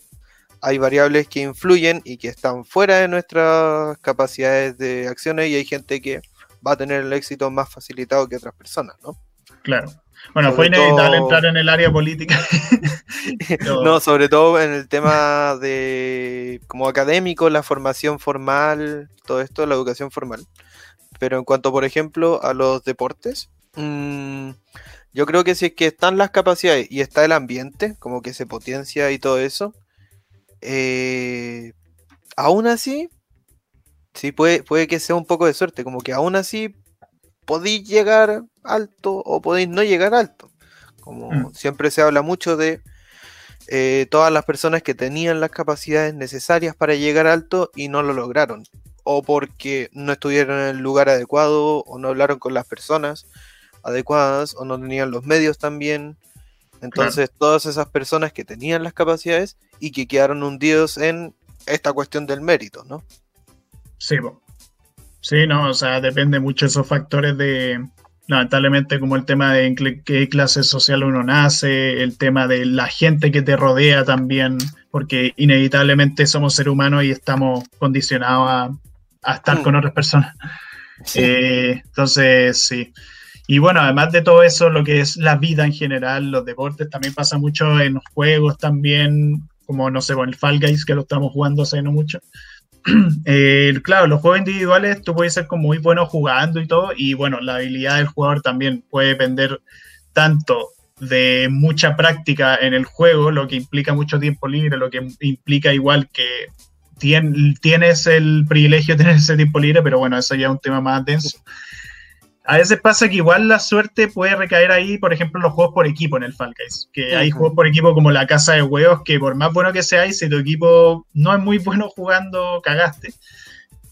Hay variables que influyen y que están fuera de nuestras capacidades de acciones y hay gente que va a tener el éxito más facilitado que otras personas, ¿no? Claro. Bueno, fue inevitable entrar en el área política. no, sobre todo en el tema de como académico, la formación formal, todo esto, la educación formal. Pero en cuanto, por ejemplo, a los deportes, mm, yo creo que si es que están las capacidades y está el ambiente, como que se potencia y todo eso, eh, aún así, sí puede, puede que sea un poco de suerte, como que aún así podéis llegar alto o podéis no llegar alto. Como mm. siempre se habla mucho de eh, todas las personas que tenían las capacidades necesarias para llegar alto y no lo lograron. O porque no estuvieron en el lugar adecuado, o no hablaron con las personas adecuadas, o no tenían los medios también. Entonces, todas esas personas que tenían las capacidades y que quedaron hundidos en esta cuestión del mérito, ¿no? Sí, Sí, no, o sea, depende mucho de esos factores de, lamentablemente, como el tema de en qué clase social uno nace, el tema de la gente que te rodea también, porque inevitablemente somos seres humanos y estamos condicionados a, estar mm. con otras personas. Eh, entonces, sí. Y bueno, además de todo eso, lo que es la vida en general, los deportes, también pasa mucho en los juegos también, como no sé, con el Fall Guys, que lo estamos jugando hace no mucho. Eh, claro, los juegos individuales tú puedes ser como muy bueno jugando y todo, y bueno, la habilidad del jugador también puede depender tanto de mucha práctica en el juego, lo que implica mucho tiempo libre, lo que implica igual que tienes el privilegio de tener ese tiempo libre, pero bueno, eso ya es un tema más denso. A veces pasa que igual la suerte puede recaer ahí, por ejemplo, en los juegos por equipo en el Fall Guys. Que hay juegos por equipo como la casa de huevos, que por más bueno que seáis, si tu equipo no es muy bueno jugando, cagaste.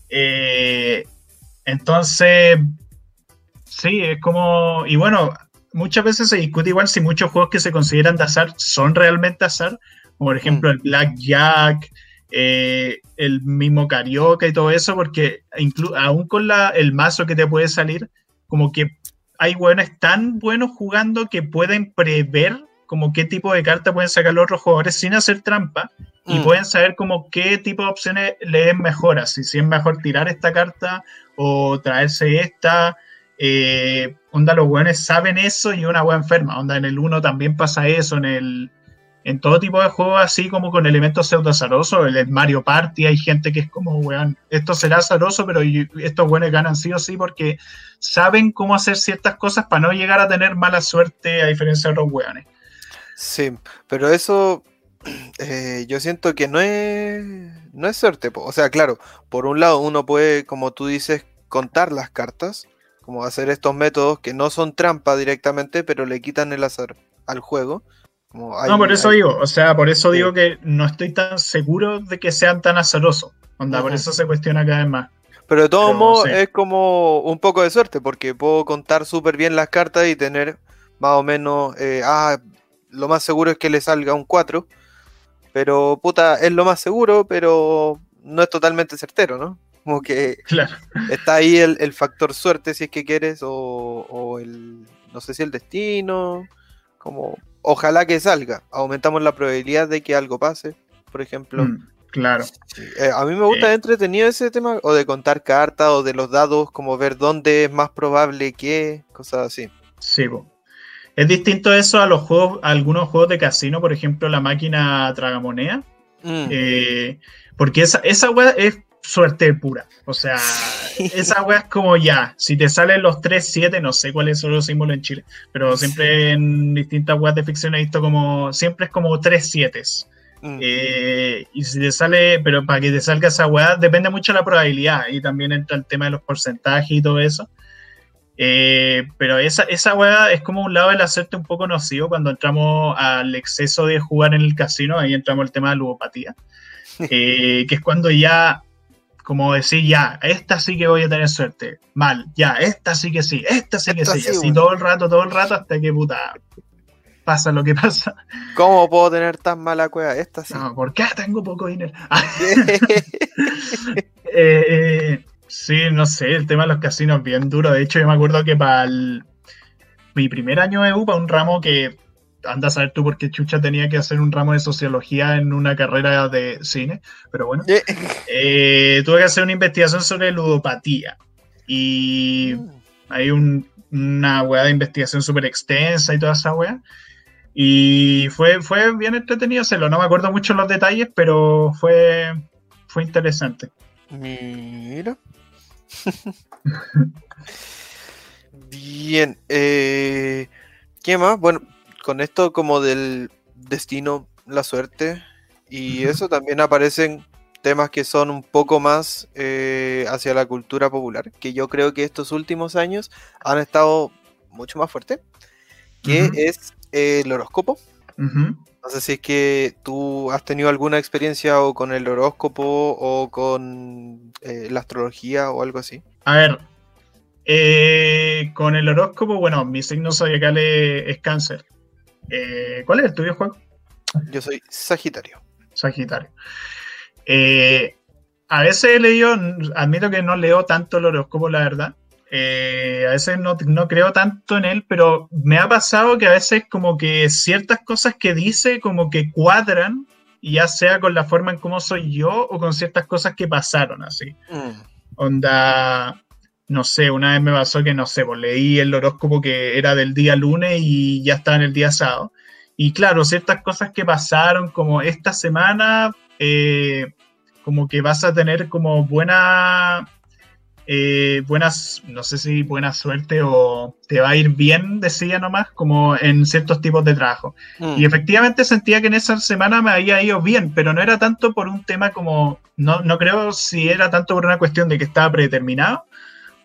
Eh, entonces, sí, es como, y bueno, muchas veces se discute igual si muchos juegos que se consideran de azar son realmente azar, como por ejemplo mm. el Blackjack, eh, el mismo Carioca y todo eso, porque aún con la, el mazo que te puede salir, como que hay buenos tan buenos jugando que pueden prever como qué tipo de carta pueden sacar los otros jugadores sin hacer trampa y mm. pueden saber como qué tipo de opciones le es mejor, así si es mejor tirar esta carta o traerse esta. Eh, onda, los buenos saben eso y una buena enferma. Onda, en el 1 también pasa eso, en el en todo tipo de juegos así como con elementos pseudo azarosos, el Mario Party hay gente que es como, weón, esto será azaroso, pero estos buenos ganan sí o sí porque saben cómo hacer ciertas cosas para no llegar a tener mala suerte a diferencia de los weones. Sí, pero eso eh, yo siento que no es, no es suerte. O sea, claro, por un lado uno puede, como tú dices, contar las cartas, como hacer estos métodos que no son trampa directamente, pero le quitan el azar al juego. No, por eso digo, o sea, por eso digo que no estoy tan seguro de que sean tan azarosos. Onda, por eso se cuestiona cada vez más. Pero de todos modos es como un poco de suerte, porque puedo contar súper bien las cartas y tener más o menos, eh, ah, lo más seguro es que le salga un 4. Pero, puta, es lo más seguro, pero no es totalmente certero, ¿no? Como que está ahí el, factor suerte, si es que quieres, o, el, no sé si el destino, como, ojalá que salga. Aumentamos la probabilidad de que algo pase, por ejemplo. Mm, claro. Eh, a mí me gusta eh. entretenido ese tema, o de contar cartas, o de los dados, como ver dónde es más probable que, cosas así. Sí, es distinto eso a los juegos, algunos juegos de casino, por ejemplo, la máquina tragamonea. Mm. Eh, porque esa, esa wea es suerte pura. O sea, esa wea es como ya. Si te salen los 3, 7, no sé cuáles son los símbolos en Chile, pero siempre en distintas weas de ficción he visto como. Siempre es como 3, 7. Mm. Eh, y si te sale, pero para que te salga esa weá, depende mucho de la probabilidad. Y también entra el tema de los porcentajes y todo eso. Eh, pero esa, esa weá es como un lado del hacerte un poco nocivo cuando entramos al exceso de jugar en el casino, ahí entramos al tema de la ludopatía, eh, que es cuando ya, como decir, ya, esta sí que voy a tener suerte, mal, ya, esta sí que sí, esta sí que sí, así todo el rato, todo el rato, hasta que puta, pasa lo que pasa. ¿Cómo puedo tener tan mala cueva? Esta sí. No, ¿por qué tengo poco dinero? eh, Sí, no sé, el tema de los casinos es bien duro. De hecho, yo me acuerdo que para mi primer año de U, para un ramo que anda a saber tú por qué Chucha tenía que hacer un ramo de sociología en una carrera de cine, pero bueno, eh. Tuve que hacer una investigación sobre ludopatía. Y mm. hay una weá de investigación súper extensa y toda esa weá. Y fue, fue bien entretenido hacerlo. No me acuerdo mucho los detalles, pero fue, fue interesante. Mira. Bien. Eh, ¿Qué más? Bueno, con esto como del destino, la suerte y eso también aparecen temas que son un poco más eh, hacia la cultura popular, que yo creo que estos últimos años han estado mucho más fuertes, que es el horóscopo. No sé si es que tú has tenido alguna experiencia o con el horóscopo o con eh, la astrología o algo así. A ver, eh, con el horóscopo, bueno, mi signo zodiacal es, cáncer. Eh, ¿Cuál es el tuyo, Juan? Yo soy Sagitario. Sagitario. a veces he leído, admito que no leo tanto el horóscopo, la verdad. Eh, a veces no, creo tanto en él, pero me ha pasado que a veces como que ciertas cosas que dice como que cuadran, ya sea con la forma en cómo soy yo o con ciertas cosas que pasaron así. Mm. Onda, no sé, una vez me pasó que, no sé, pues leí el horóscopo que era del día lunes y ya estaba en el día sábado. Y claro, ciertas cosas que pasaron como esta semana, eh, como que vas a tener como buena eh, buenas, no sé si buena suerte o te va a ir bien, decía nomás, como en ciertos tipos de trabajo. Mm. Y efectivamente sentía que en esa semana me había ido bien, pero no era tanto por un tema como, no, no creo si era tanto por una cuestión de que estaba predeterminado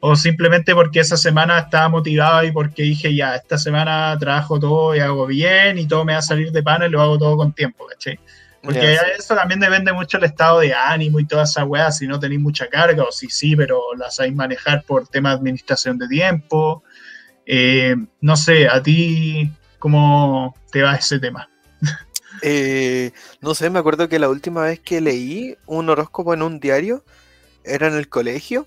o simplemente porque esa semana estaba motivado y porque dije, ya, esta semana trabajo todo y hago bien y todo me va a salir de pana y lo hago todo con tiempo, ¿cachai? Porque eso también depende mucho del estado de ánimo y toda esa weá, si no tenéis mucha carga o si sí, pero la sabéis manejar por tema de administración de tiempo. Eh, no sé, a ti, ¿cómo te va ese tema? Eh, no sé, me acuerdo que la última vez que leí un horóscopo en un diario era en el colegio,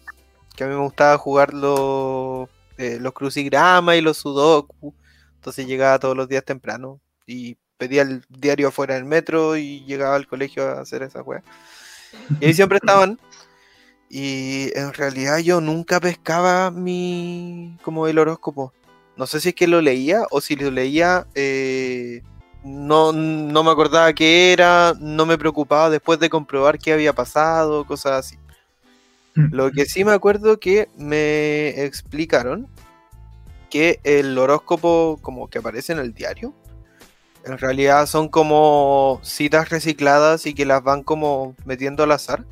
que a mí me gustaba jugar los, eh, los crucigramas y los sudoku, entonces llegaba todos los días temprano y pedía el diario afuera del metro y llegaba al colegio a hacer esa weá. Y ahí siempre estaban. Y en realidad yo nunca pescaba mi. como el horóscopo. No sé si es que lo leía o si lo leía. Eh, no, no me acordaba qué era, no me preocupaba después de comprobar qué había pasado, cosas así. Lo que sí me acuerdo que me explicaron que el horóscopo como que aparece en el diario en realidad son como citas recicladas y que las van como metiendo al azar.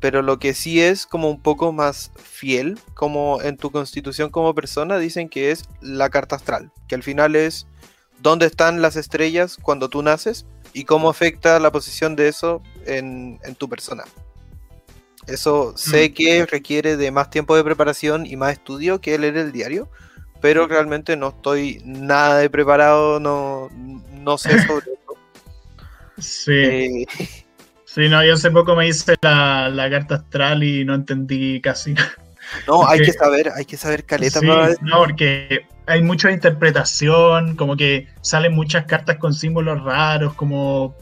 Pero lo que sí es como un poco más fiel, como en tu constitución como persona, dicen que es la carta astral, que al final es dónde están las estrellas cuando tú naces y cómo afecta la posición de eso en, tu persona. Eso sé mm. que requiere de más tiempo de preparación y más estudio que leer el diario, pero realmente no estoy nada de preparado, no, no sé sobre eso. Sí. Eh, sí, no, yo hace poco me hice la, carta astral y no entendí casi No, hay que saber, hay que saber caleta. Sí, no, porque hay mucha interpretación, como que salen muchas cartas con símbolos raros, como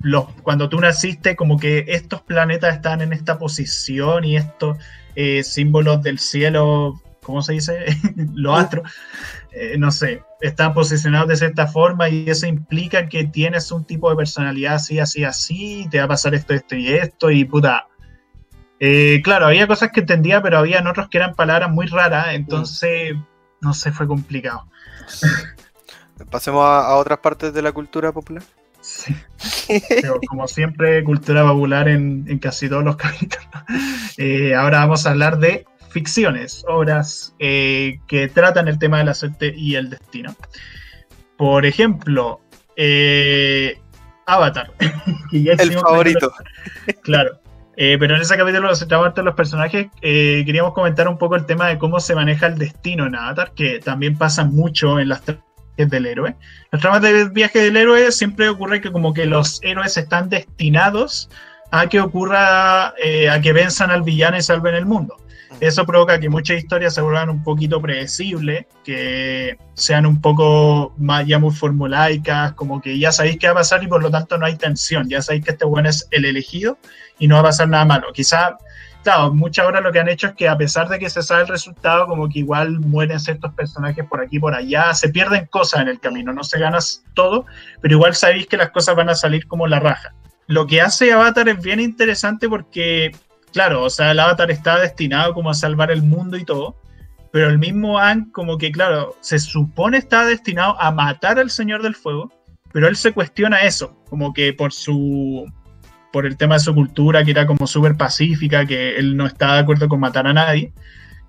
los, cuando tú naciste, como que estos planetas están en esta posición y estos eh, símbolos del cielo ¿cómo se dice? Los astros, eh, no sé, están posicionados de cierta forma y eso implica que tienes un tipo de personalidad así, así, así, te va a pasar esto, esto y esto, y puta. Eh, claro, había cosas que entendía, pero había otros que eran palabras muy raras, entonces, no sé, fue complicado. Pasemos a, otras partes de la cultura popular. Sí. como siempre, cultura popular en, casi todos los capítulos. Eh, ahora vamos a hablar de ficciones, obras eh, que tratan el tema de la suerte y el destino. Por ejemplo, eh, Avatar. el favorito. claro. Eh, pero en ese capítulo se tratan los personajes. queríamos comentar un poco el tema de cómo se maneja el destino en Avatar, que también pasa mucho en las tramas del héroe. Las tramas del viaje del héroe siempre ocurre que como que los héroes están destinados a que ocurra, a que venzan al villano y salven el mundo. Eso provoca que muchas historias se vuelvan un poquito predecibles, que sean un poco más ya muy formulaicas, como que ya sabéis qué va a pasar y por lo tanto no hay tensión, ya sabéis que este bueno es el elegido y no va a pasar nada malo. Quizá, claro, muchas horas lo que han hecho es que a pesar de que se sabe el resultado, como que igual mueren ciertos personajes por aquí por allá, se pierden cosas en el camino, no se gana todo, pero igual sabéis que las cosas van a salir como la raja. Lo que hace Avatar es bien interesante porque claro, o sea, el avatar está destinado como a salvar el mundo y todo, pero el mismo Ang como que, claro, se supone está destinado a matar al Señor del Fuego, pero él se cuestiona eso, como que por su por el tema de su cultura, que era como súper pacífica, que él no estaba de acuerdo con matar a nadie.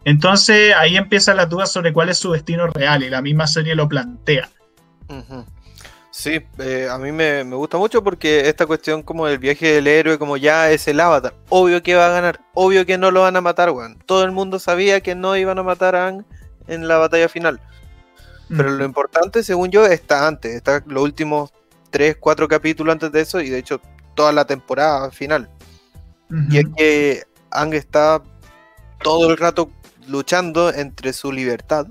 Entonces ahí empieza la duda sobre cuál es su destino real y la misma serie lo plantea. Sí, eh, a mí me, gusta mucho porque esta cuestión como del viaje del héroe, como ya es el avatar, obvio que va a ganar, obvio que no lo van a matar, weón. Todo el mundo sabía que no iban a matar a Ang en la batalla final. Pero lo importante, según yo, está antes, está los últimos 3, 4 capítulos antes de eso y de hecho toda la temporada final. Y es que Ang está todo el rato luchando entre su libertad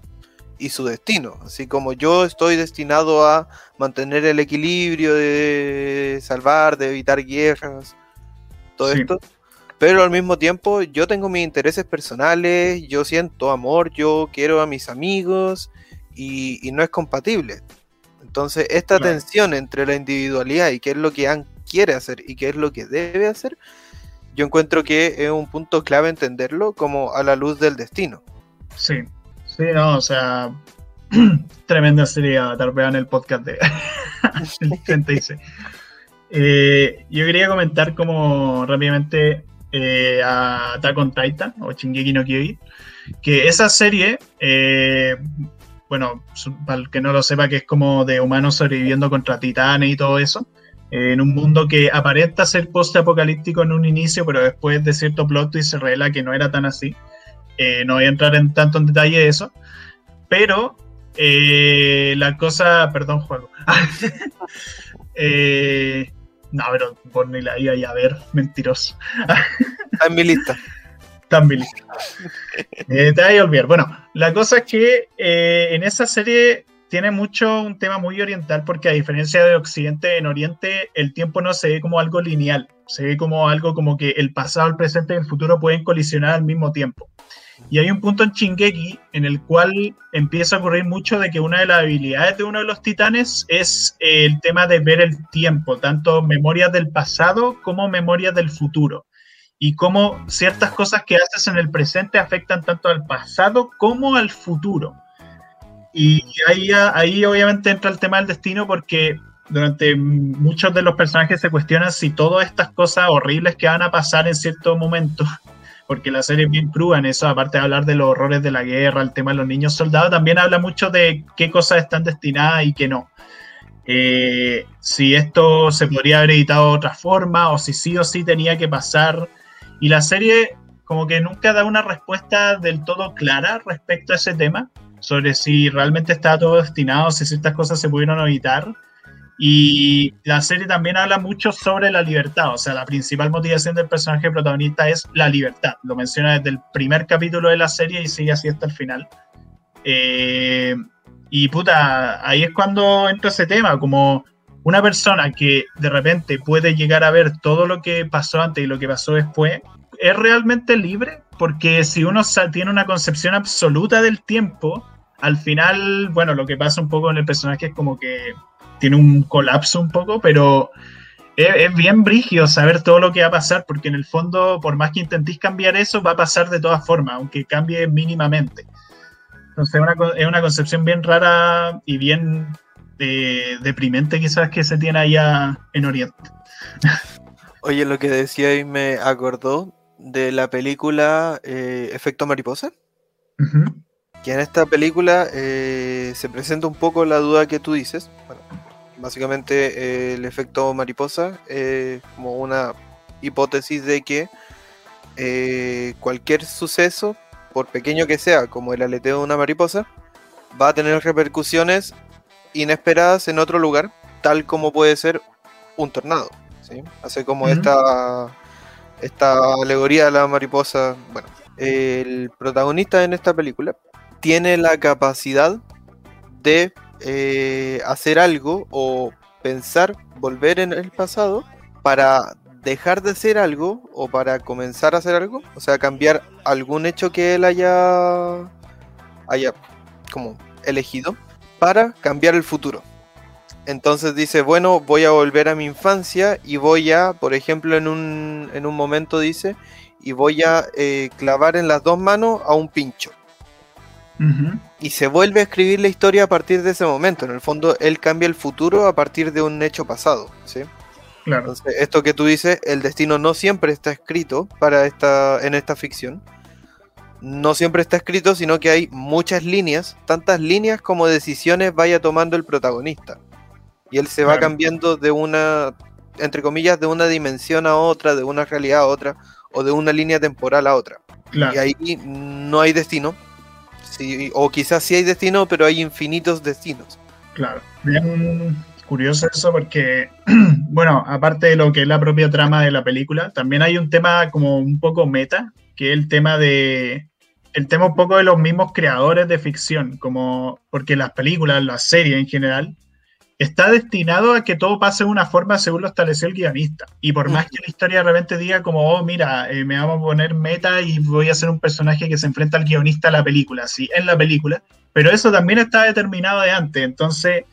y su destino. Así como yo estoy destinado a mantener el equilibrio, de salvar, de evitar guerras, todo esto. Pero al mismo tiempo yo tengo mis intereses personales, yo siento amor, yo quiero a mis amigos y, no es compatible. Entonces esta tensión entre la individualidad y qué es lo que Anne quiere hacer y qué es lo que debe hacer, yo encuentro que es un punto clave entenderlo como a la luz del destino. Sí, Sí, no, o sea, tremenda serie Avatar, en el podcast de el 36. Eh, yo quería comentar como rápidamente eh, a Attack on Titan o Shingeki no Kyojin, que esa serie, eh, bueno, para el que no lo sepa, que es como de humanos sobreviviendo contra titanes y todo eso, en un mundo que aparenta ser post-apocalíptico en un inicio, pero después de cierto plot twist se revela que no era tan así. Eh, no voy a entrar en tanto en detalle de eso, pero eh, la cosa, perdón, juego. eh, no, pero por ni la iba a ver, mentiroso. En mi lista. En mi lista. Eh, te voy a olvidar. Bueno, la cosa es que en esa serie tiene mucho un tema muy oriental porque a diferencia de Occidente, en Oriente el tiempo no se ve como algo lineal, se ve como algo como que el pasado, el presente y el futuro pueden colisionar al mismo tiempo. Y hay un punto en Shingeki en el cual empieza a ocurrir mucho de que una de las habilidades de uno de los titanes es el tema de ver el tiempo, tanto memorias del pasado como memorias del futuro. Y cómo ciertas cosas que haces en el presente afectan tanto al pasado como al futuro. Y ahí, ahí obviamente entra el tema del destino porque durante muchos de los personajes se cuestionan si todas estas cosas horribles que van a pasar en cierto momento, porque la serie es bien cruda en eso, aparte de hablar de los horrores de la guerra, el tema de los niños soldados, también habla mucho de qué cosas están destinadas y qué no. Eh, si esto se podría haber editado de otra forma o si sí o sí tenía que pasar. Y la serie como que nunca da una respuesta del todo clara respecto a ese tema sobre si realmente está todo destinado, si ciertas cosas se pudieron evitar. Y la serie también habla mucho sobre la libertad, o sea, la principal motivación del personaje protagonista es la libertad. Lo menciona desde el primer capítulo de la serie y sigue así hasta el final. Eh, y puta, ahí es cuando entra ese tema, como una persona que de repente puede llegar a ver todo lo que pasó antes y lo que pasó después, ¿es realmente libre? Porque si uno tiene una concepción absoluta del tiempo, al final, bueno, lo que pasa un poco en el personaje es como que tiene un colapso un poco, pero es, bien brigio saber todo lo que va a pasar, porque en el fondo, por más que intentéis cambiar eso, va a pasar de todas formas, aunque cambie mínimamente. Entonces es una concepción bien rara y bien eh, deprimente quizás que se tiene allá en Oriente. Oye, lo que decía y me acordó de la película eh, Efecto Mariposa. Que en esta película eh, se presenta un poco la duda que tú dices. Bueno, básicamente eh, el efecto mariposa es como una hipótesis de que cualquier suceso, por pequeño que sea, como el aleteo de una mariposa, va a tener repercusiones inesperadas en otro lugar, tal como puede ser un tornado. ¿sí? Hace como esta esta alegoría de la mariposa, bueno, el protagonista en esta película tiene la capacidad de eh, hacer algo o pensar, volver en el pasado para dejar de hacer algo o para comenzar a hacer algo, o sea, cambiar algún hecho que él haya haya como elegido para cambiar el futuro. Entonces dice, bueno, voy a volver a mi infancia y voy a, por ejemplo, en un, en un momento dice, y voy a eh, clavar en las dos manos a un pincho. Y se vuelve a escribir la historia a partir de ese momento. En el fondo, él cambia el futuro a partir de un hecho pasado. ¿sí? Claro. Entonces, esto que tú dices, el destino no siempre está escrito para esta, en esta ficción. No siempre está escrito, sino que hay muchas líneas, tantas líneas como decisiones vaya tomando el protagonista. Y él se va cambiando de una, entre comillas, de una dimensión a otra, de una realidad a otra, o de una línea temporal a otra. Y ahí no hay destino. Sí, o quizás sí hay destino, pero hay infinitos destinos. Claro, bien curioso eso porque, bueno, aparte de lo que es la propia trama de la película, también hay un tema como un poco meta, que es el tema de, el tema un poco de los mismos creadores de ficción, como porque las películas, las series en general, está destinado a que todo pase de una forma según lo estableció el guionista. Y por más que la historia de repente diga como, oh, mira, eh, me vamos a poner meta y voy a ser un personaje que se enfrenta al guionista a la película, sí, en la película, pero eso también está determinado de antes. Entonces,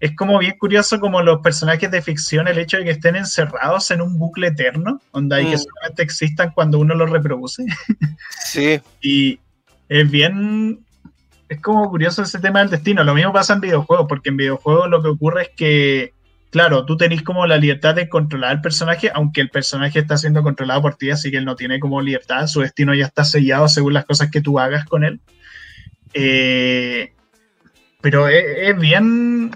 es como bien curioso como los personajes de ficción, el hecho de que estén encerrados en un bucle eterno, donde hay que mm. solamente existan cuando uno los reproduce. Sí. y es bien es como curioso ese tema del destino. Lo mismo pasa en videojuegos, porque en videojuegos lo que ocurre es que, claro, tú tenés como la libertad de controlar al personaje, aunque el personaje está siendo controlado por ti, así que él no tiene como libertad, su destino ya está sellado según las cosas que tú hagas con él. Eh, pero es, bien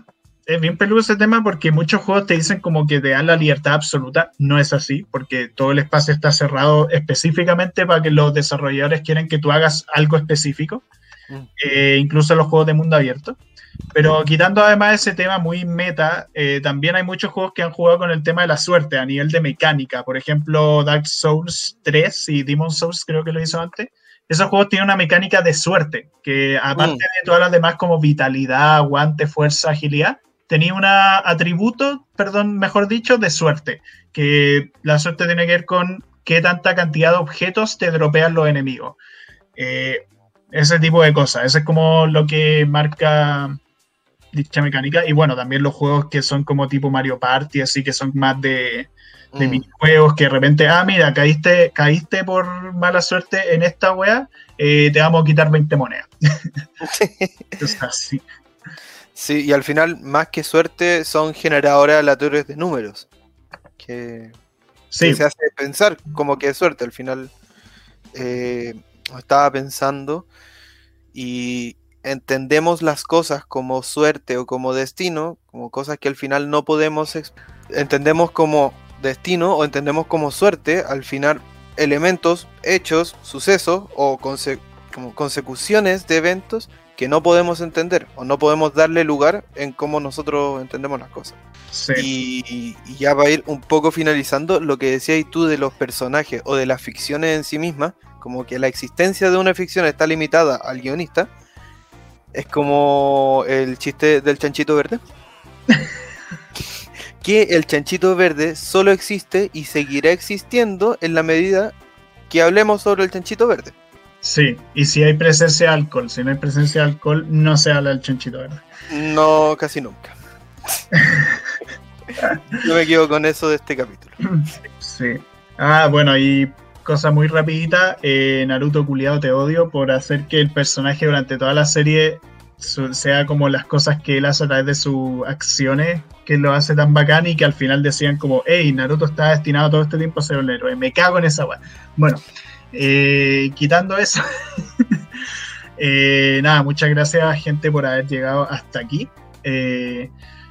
es bien peludo ese tema porque muchos juegos te dicen como que te dan la libertad absoluta. No es así, porque todo el espacio está cerrado específicamente para que los desarrolladores quieren que tú hagas algo específico. Eh, incluso los juegos de mundo abierto. Pero quitando además ese tema muy meta, eh, también hay muchos juegos que han jugado con el tema de la suerte a nivel de mecánica. Por ejemplo, Dark Souls 3 y Demon Souls creo que lo hizo antes. Esos juegos tienen una mecánica de suerte, que aparte mm. de todas las demás como vitalidad, aguante, fuerza, agilidad, tenía un atributo, perdón, mejor dicho, de suerte, que la suerte tiene que ver con qué tanta cantidad de objetos te dropean los enemigos. Eh, ese tipo de cosas, eso es como lo que marca dicha mecánica. Y bueno, también los juegos que son como tipo Mario Party, así que son más de, de mm. minijuegos que de repente, ah, mira, caíste, caíste por mala suerte en esta wea, eh, te vamos a quitar 20 monedas. es así. Sí, y al final, más que suerte, son generadores aleatorios de números. Que, se hace pensar como que es suerte. Al final, eh, estaba pensando y entendemos las cosas como suerte o como destino, como cosas que al final no podemos. Entendemos como destino o entendemos como suerte, al final, elementos, hechos, sucesos o como consecuciones de eventos que no podemos entender o no podemos darle lugar en cómo nosotros entendemos las cosas. Y, ya va a ir un poco finalizando lo que decías tú de los personajes o de las ficciones en sí mismas, como que la existencia de una ficción está limitada al guionista, es como el chiste del chanchito verde. que el chanchito verde solo existe y seguirá existiendo en la medida que hablemos sobre el chanchito verde. Sí, y si hay presencia de alcohol, si no hay presencia de alcohol, no se habla del chanchito, ¿verdad? No, casi nunca. Yo me quedo con eso de este capítulo. Sí. Ah, bueno, y cosa muy rapidita, eh, Naruto culiado te odio por hacer que el personaje durante toda la serie sea como las cosas que él hace a través de sus acciones que lo hace tan bacán y que al final decían como, hey, Naruto está destinado todo este tiempo a ser un héroe, me cago en esa weá. Bueno, eh, quitando eso, eh, nada, muchas gracias gente por haber llegado hasta aquí.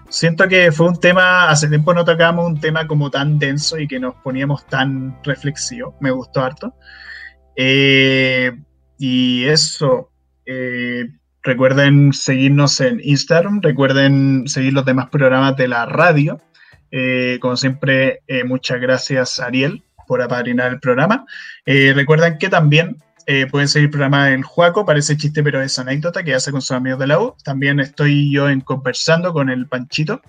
Siento que fue un tema, hace tiempo no tocábamos un tema como tan denso y que nos poníamos tan reflexivos, me gustó harto. y eso, recuerden seguirnos en Instagram, recuerden seguir los demás programas de la radio. como siempre, muchas gracias Ariel por apadrinar el programa. Eh, recuerden que también eh, pueden seguir el programa del Juaco, parece chiste pero es anécdota que hace con sus amigos de la U. También estoy yo en conversando con el Panchito.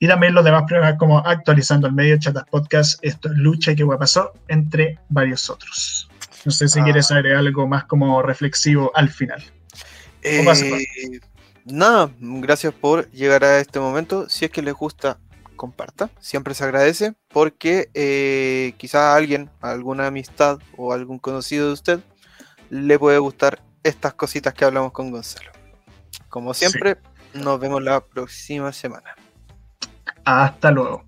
Y también los demás programas como Actualizando el Medio, Chatas Podcast, Esto es Lucha y qué pasó, entre varios otros. No sé si ah. quieres agregar algo más como reflexivo al final. Eh, nada, gracias por llegar a este momento. Si es que les gusta comparta, siempre se agradece porque eh, quizá alguien, alguna amistad o algún conocido de usted le puede gustar estas cositas que hablamos con Gonzalo. Como siempre, nos vemos la próxima semana. Hasta luego.